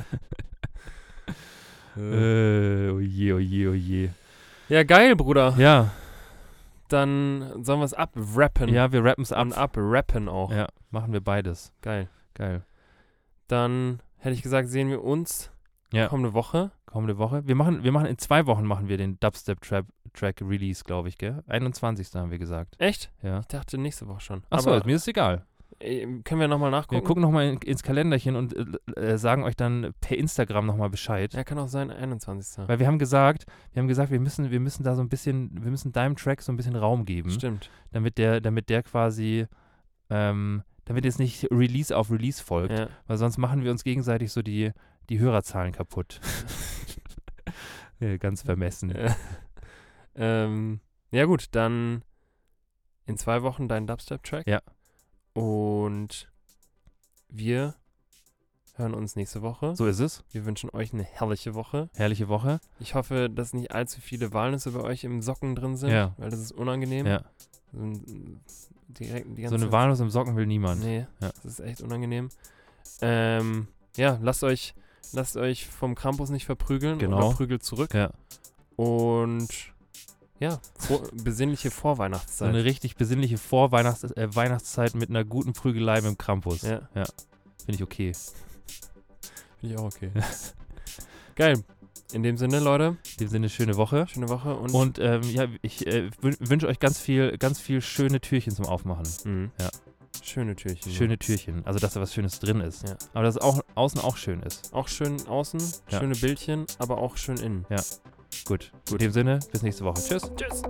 Äh. oje, oje, oje. Ja, geil, Bruder. Ja, Dann sollen wir es abrappen. ja, wir rappen es ab. Und abrappen auch. Ja, machen wir beides. Geil. Geil. Dann hätte ich gesagt, sehen wir uns Ja. kommende Woche. Kommende Woche. Wir machen, wir machen in zwei Wochen machen wir den Dubstep Trap Track Release, glaube ich, gell? 21. haben wir gesagt. Echt? Ja. Ich dachte nächste Woche schon. Achso, mir ist egal. äh, können wir nochmal nachgucken? Wir gucken nochmal in, ins Kalenderchen und äh, äh, sagen euch dann per Instagram nochmal Bescheid. Ja, kann auch sein, 21. Weil wir haben gesagt, wir haben gesagt, wir müssen, wir müssen da so ein bisschen, wir müssen deinem Track so ein bisschen Raum geben, Stimmt. damit der, damit der quasi, ähm, damit jetzt nicht Release auf Release folgt, Ja. weil sonst machen wir uns gegenseitig so die, die Hörerzahlen kaputt. ja, ganz vermessen. Ja. Ähm, ja gut, dann in zwei Wochen dein Dubstep-Track. Ja. Und wir hören uns nächste Woche. So ist es. Wir wünschen euch eine herrliche Woche. Herrliche Woche. Ich hoffe, dass nicht allzu viele Walnüsse bei euch im Socken drin sind, Ja. weil das ist unangenehm. Ja. So, direkt die So ganze eine Walnuss im Socken will niemand. Nee, Ja. das ist echt unangenehm. Ähm, ja, lasst euch, lasst euch vom Krampus nicht verprügeln Genau. oder prügelt zurück. Ja. Und ja, vor, besinnliche So Vorweihnachtszeit. eine richtig besinnliche Vorweihnachts äh, Weihnachtszeit mit einer guten Prügelei mit dem Krampus. ja, Finde ich okay. finde ich auch okay. Geil. In dem Sinne, Leute, In dem Sinne, schöne Woche. schöne Woche und, Und ähm, ja, ich äh, wün wünsche euch ganz viel, ganz viel schöne Türchen zum Aufmachen. Mhm. Ja. schöne Türchen. Schöne Türchen. Also, dass da was Schönes drin ist. Ja. Aber dass es auch außen auch schön ist. Auch schön außen, Ja. schöne Bildchen, aber auch schön innen. Gut. In dem Sinne, bis nächste Woche. Tschüss. Tschüss.